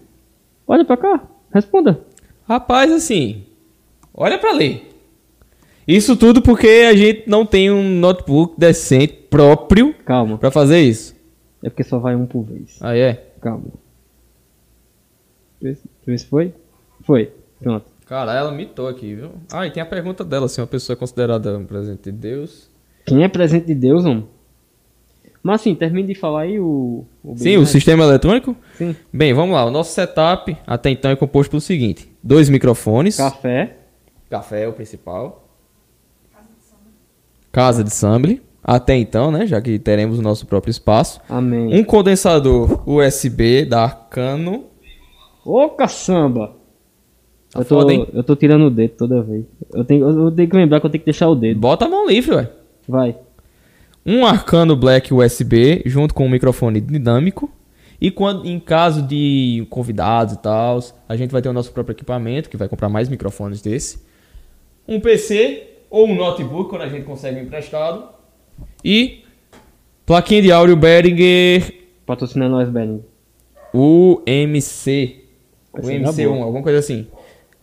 olha pra cá, responda. Rapaz, assim, olha pra ler. Isso tudo porque a gente não tem um notebook decente próprio Calma, pra fazer isso. é porque só vai um por vez. Ah, é? Calma. Deixa eu ver se- foi. Foi, pronto. Cara, ela mitou aqui, viu? Ah, e tem a pergunta dela, se uma pessoa é considerada um presente de Deus. Quem é presente de Deus, homem? Mas assim, termine de falar aí o. o Sim, o sistema eletrônico? Sim. Bem, vamos lá. O nosso setup até então é composto pelo seguinte: dois microfones. Café. Café é o principal. Casa de sample. Até então, né? Já que teremos o nosso próprio espaço. Amém. Um condensador USB da Arcano. Ô caçamba! Tá eu, tô, foda, eu tô tirando o dedo toda vez. Eu tenho, eu tenho que lembrar que eu tenho que deixar o dedo. Bota a mão livre, ué. Vai. Um Arcano Black USB junto com um microfone dinâmico. E quando, em caso de convidados e tal, a gente vai ter o nosso próprio equipamento, que vai comprar mais microfones desse. Um PC ou um notebook, quando a gente consegue emprestado. E plaquinha de áudio Behringer Patrocina nós, Benny. UMC. Vai ser da UMC1, boa. alguma coisa assim.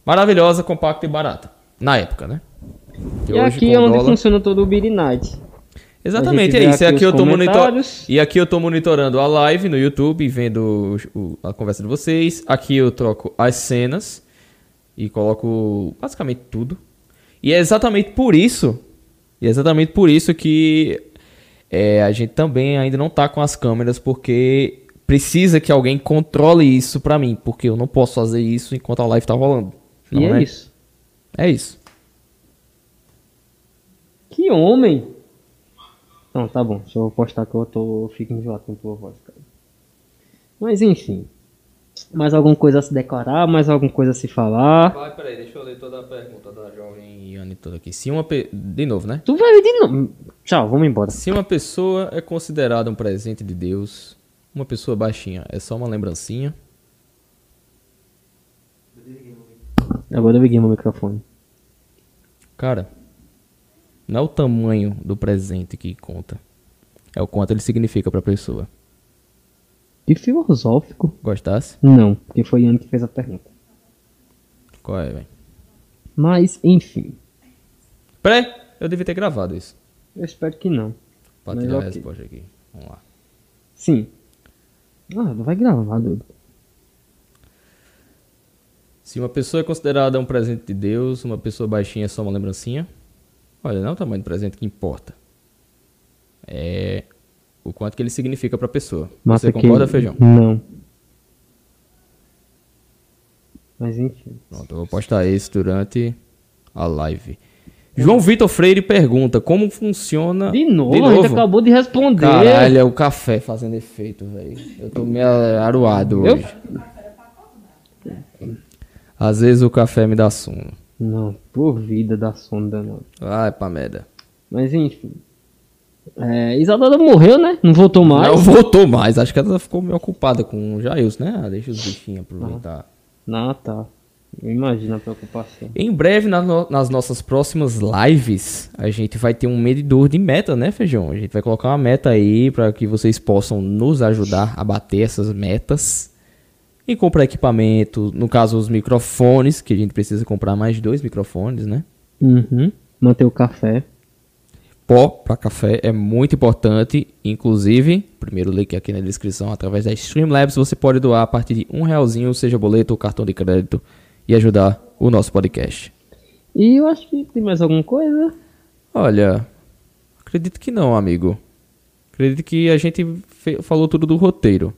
Maravilhosa, compacta e barata. Na época, né? Que E hoje, aqui é onde dólar- funciona todo o Beat Night. Exatamente, é isso. E aqui aqui, eu tô monitor... e aqui eu tô monitorando a live no YouTube, vendo o- o- a conversa de vocês. Aqui eu troco as cenas e coloco basicamente tudo. E é exatamente por isso, e é exatamente por isso que é, a gente também ainda não tá com as câmeras, porque precisa que alguém controle isso pra mim, porque eu não posso fazer isso enquanto a live tá rolando. E Não é é? isso. É isso. Que homem! Não, tá bom. Deixa eu postar que eu tô. eu fico enjoado com tua voz, cara. Mas enfim. Mais alguma coisa a se declarar? Mais alguma coisa a se falar? Vai, peraí, deixa eu ler toda a pergunta da jovem Yane toda aqui. Se uma pe... De novo, né? Tu vai de novo. Tchau, vamos embora. Se uma pessoa é considerada um presente de Deus, uma pessoa baixinha é só uma lembrancinha. Agora eu liguei meu microfone. Cara, não é o tamanho do presente que conta. É o quanto ele significa pra pessoa. Que filosófico. Gostasse? Não, porque foi Ian que fez a pergunta. Qual é, velho? Mas, enfim. Peraí, eu devia ter gravado isso. Eu espero que não. Pra Mas tirar a ok. resposta aqui. Vamos lá. Sim. Ah, não vai gravar, doido. Se uma pessoa é considerada um presente de Deus, uma pessoa baixinha é só uma lembrancinha. Olha, não é o tamanho do presente que importa. É o quanto que ele significa pra pessoa. Mata Você que- concorda, Feijão? Não. Mas enfim. Pronto, eu vou postar esse durante a live. João Vitor Freire pergunta como funciona. De novo, a gente acabou de responder. Caralho, é o café fazendo efeito, velho. Eu tô meio aruado Eu- hoje. Às vezes o café me dá sono. Não, por vida da sonda não. Ai, pra merda. Mas enfim. É, Isadora morreu, né? Não voltou mais. Não voltou mais. Acho que ela ficou meio ocupada com o Jailson, né? Ah, deixa os bichinhos aproveitar. Ah, tá. Eu imagino a preocupação. Em breve, na no- nas nossas próximas lives, a gente vai ter um medidor de meta, né, Feijão? A gente vai colocar uma meta aí para que vocês possam nos ajudar a bater essas metas. E comprar equipamento, no caso os microfones, que a gente precisa comprar mais dois microfones, né? Uhum. Manter o café. Pó para café é muito importante, inclusive, primeiro link aqui na descrição, através da Streamlabs, você pode doar a partir de um realzinho, seja boleto ou cartão de crédito, e ajudar o nosso podcast. E eu acho que tem mais alguma coisa. Olha, acredito que não, amigo. Acredito que a gente falou tudo do roteiro.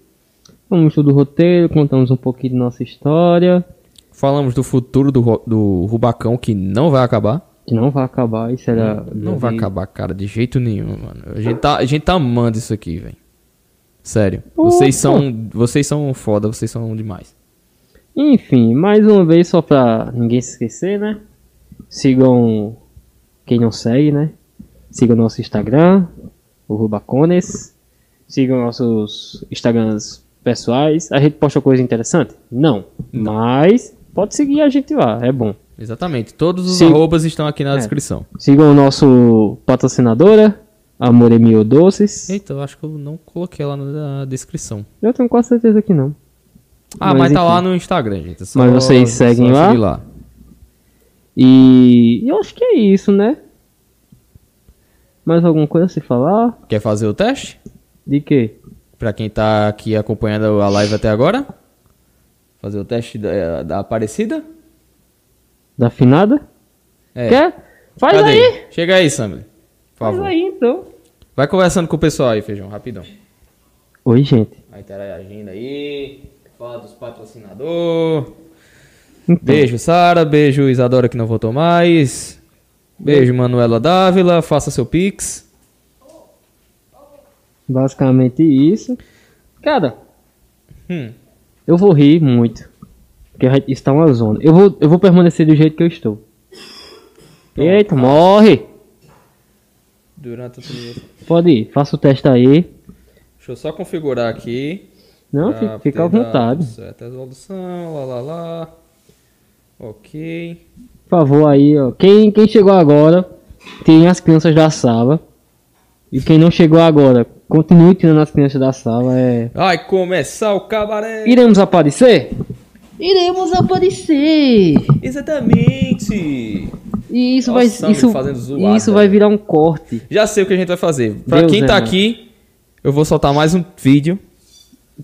Vamos do roteiro, contamos um pouquinho de nossa história. Falamos do futuro do, do Rubacão, que não vai acabar. Que não vai acabar, isso era. Não vai acabar, cara, de jeito nenhum, mano. A gente tá, a gente tá amando isso aqui, velho. Sério. Vocês são, vocês são foda, vocês são demais. Enfim, mais uma vez, só pra ninguém se esquecer, né? Sigam quem não segue, né? Sigam nosso Instagram, o Rubacones. Sigam nossos Instagrams pessoais. A gente posta coisa interessante? Não. Mas pode seguir a gente lá, é bom. Exatamente. Todos os Sim. arrobas estão aqui na É. descrição. Sigam o nosso patrocinadora, Amor Emil Doces. Eita, eu acho que eu não coloquei ela na descrição. Eu tenho quase certeza que não. Ah, Mas mas, tá lá no Instagram, gente. É Mas vocês seguem lá? lá. E eu acho que é isso, né? Mais alguma coisa a se falar? Quer fazer o teste? De quê? Pra quem tá aqui acompanhando a live até agora? Fazer o teste da, da Aparecida? Da afinada? É. Quer? Faz Cadê? aí! Chega aí. Por Faz aí então. Vai conversando com o pessoal aí, Feijão, rapidão. Oi, gente. Aí interagindo aí. Fala dos patrocinadores. Então, Beijo, Sara. Beijo, Isadora, que não voltou mais. Beijo, Manuela Dávila. Faça seu pix. basicamente isso. Cara, Hum. eu vou rir muito. Porque gente está uma zona. Eu vou, eu vou permanecer do jeito que eu estou. Eita, morre! Durante a trilha. Pode ir, faça o teste aí. Deixa eu só configurar aqui. Não, fica, fica à vontade. Certa resolução, lá lá lá. Ok. Por favor, aí, ó. Quem, quem chegou agora, tem as crianças da sala. E quem não chegou agora, continue tirando as crianças da sala. É... Vai começar o cabaré. Iremos aparecer? Iremos aparecer. Exatamente. E isso Nossa, vai. Isso, fazendo zoada, isso vai virar um corte. Já sei o que a gente vai fazer. Pra Deus quem é tá mais. aqui, eu vou soltar mais um vídeo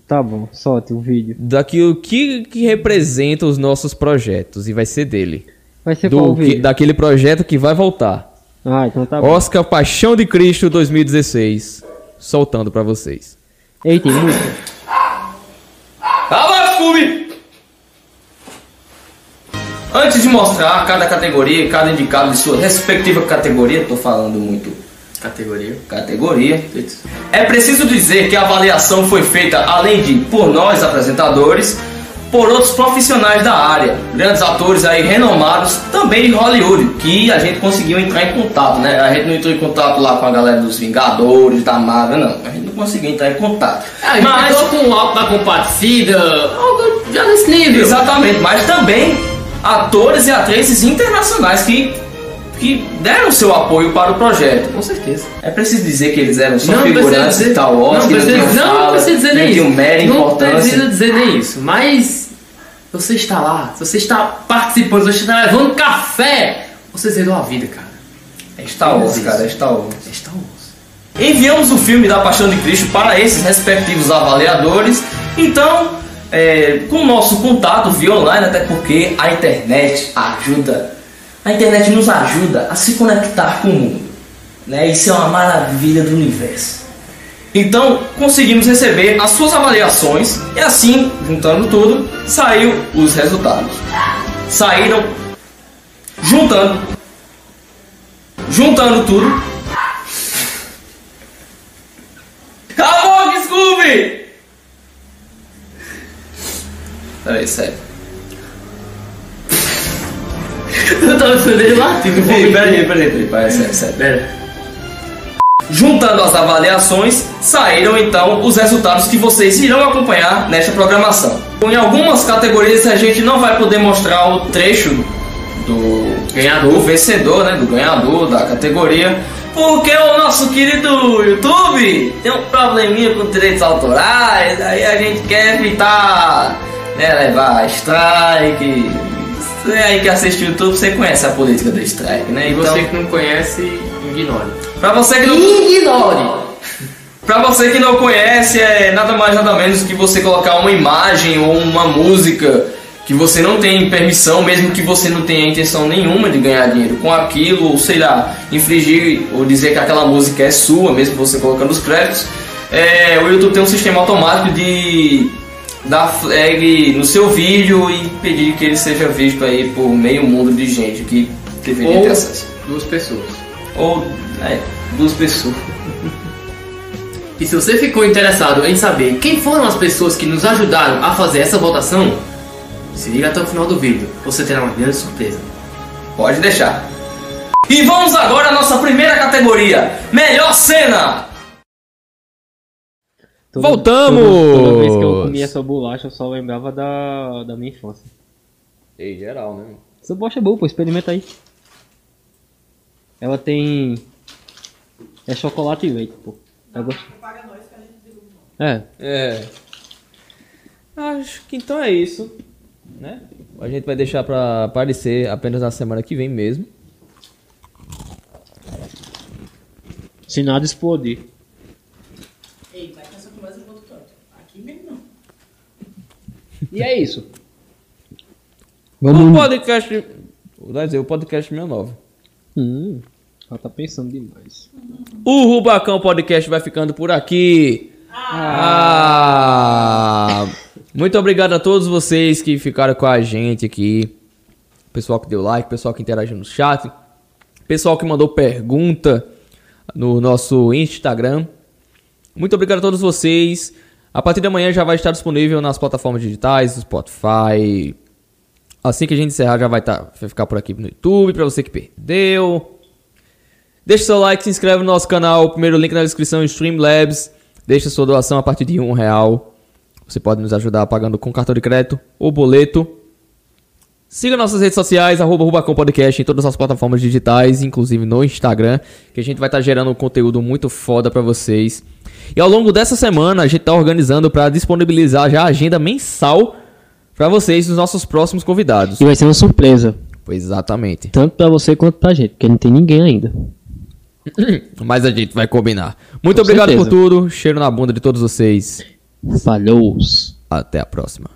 Tá bom, solte o vídeo. daquilo que, que representa os nossos projetos. E vai ser dele. Vai ser qual Do que- vídeo? daquele projeto que vai voltar. Ah, então tá bom. Oscar Paixão de Cristo 2016. Soltando pra vocês. Ei, tem música? Calma, Scooby! Antes de mostrar cada categoria, cada indicado de sua respectiva categoria, tô falando muito Categoria. categoria, é preciso dizer que a avaliação foi feita além de por nós apresentadores, por outros profissionais da área, grandes atores aí renomados, também de Hollywood, que a gente conseguiu entrar em contato, né? A gente não entrou em contato lá com a galera dos Vingadores, da Marvel, não. A gente não conseguiu entrar em contato. Gente Mas- com o Alto da Compadecida, algo já nesse nível. Exatamente, mas também atores e atrizes internacionais que, que deram seu apoio para o projeto. Com certeza. É preciso dizer que eles eram só Não figurantes dizer, Star Wars, não precisa, não fala, precisa dizer nem isso. mera não importância. precisa dizer nem isso. Mas você está lá, você está participando, você está levando café, você zerou a vida, cara. É Star Wars, cara, é Star Wars. É Star Wars. Enviamos o filme da Paixão de Cristo para esses respectivos avaliadores. Então, é, com o nosso contato via online, até porque a internet ajuda. A internet nos ajuda a se conectar com o mundo. Né? Isso é uma maravilha do universo. Então, conseguimos receber as suas avaliações e assim, juntando tudo, saiu os resultados. Saíram juntando juntando tudo Acabou, Scooby! Peraí, sério. Eu tava fazendo latindo. Peraí, peraí, peraí, peraí, peraí, sério, sério. Pera. Juntando as avaliações, saíram então os resultados que vocês irão acompanhar nesta programação. Em algumas categorias a gente não vai poder mostrar o trecho do Ganhador. do vencedor, né, do ganhador da categoria, porque o nosso querido YouTube tem um probleminha com direitos autorais, aí a gente quer evitar né, levar strike. Você aí que assiste o YouTube, você conhece a política do strike, né? E Então, você que não conhece, ignore. pra você que não Ignore! Pra você que não conhece, é nada mais nada menos que você colocar uma imagem ou uma música que você não tem permissão, mesmo que você não tenha intenção nenhuma de ganhar dinheiro com aquilo, ou sei lá, infringir ou dizer que aquela música é sua, mesmo você colocando os créditos. É, o YouTube tem um sistema automático de dar flag no seu vídeo e pedir que ele seja visto aí por meio mundo de gente que deveria Ou ter acesso. duas pessoas. Ou, é, duas pessoas. E se você ficou interessado em saber quem foram as pessoas que nos ajudaram a fazer essa votação, se liga até o final do vídeo, você terá uma grande surpresa. Pode deixar. E vamos agora à nossa primeira categoria: Melhor cena! Toda- Voltamos! Toda, toda vez que eu comia essa bolacha, eu só lembrava da, da minha infância. Em geral, né? Essa bolacha é boa, pô, experimenta aí. Ela tem. É chocolate e leite, pô. Eu gosto. É, É. Acho que então é isso. Né? A gente vai deixar pra aparecer apenas na semana que vem mesmo. se nada explodir. Ei, vai que essa conversa pro outro canto. Aqui mesmo não. E é isso. O Vamos. podcast. Vai dizer, o podcast 69. Hum, Ela tá pensando demais. O Rubacão Podcast vai ficando por aqui. Ah! Muito obrigado a todos vocês que ficaram com a gente aqui. Pessoal que deu like, pessoal que interagiu no chat, pessoal que mandou pergunta no nosso Instagram. Muito obrigado a todos vocês. A partir de amanhã já vai estar disponível nas plataformas digitais, Spotify. Assim que a gente encerrar já vai, tá, vai ficar por aqui no YouTube para você que perdeu. Deixe seu like, se inscreve no nosso canal. Primeiro link na descrição, Streamlabs. Deixe sua doação a partir de um real. Você pode nos ajudar pagando com cartão de crédito ou boleto. Siga nossas redes sociais, arroba Rubacão Podcast em todas as plataformas digitais, inclusive no Instagram, que a gente vai estar gerando um conteúdo muito foda pra vocês. E ao longo dessa semana a gente tá organizando para disponibilizar já a agenda mensal pra vocês dos nossos próximos convidados. E vai ser uma surpresa. Exatamente. Tanto pra você quanto pra gente, porque não tem ninguém ainda. Mas a gente vai combinar. Muito Com obrigado certeza. por tudo. Cheiro na bunda de todos vocês. Falou! Até a próxima.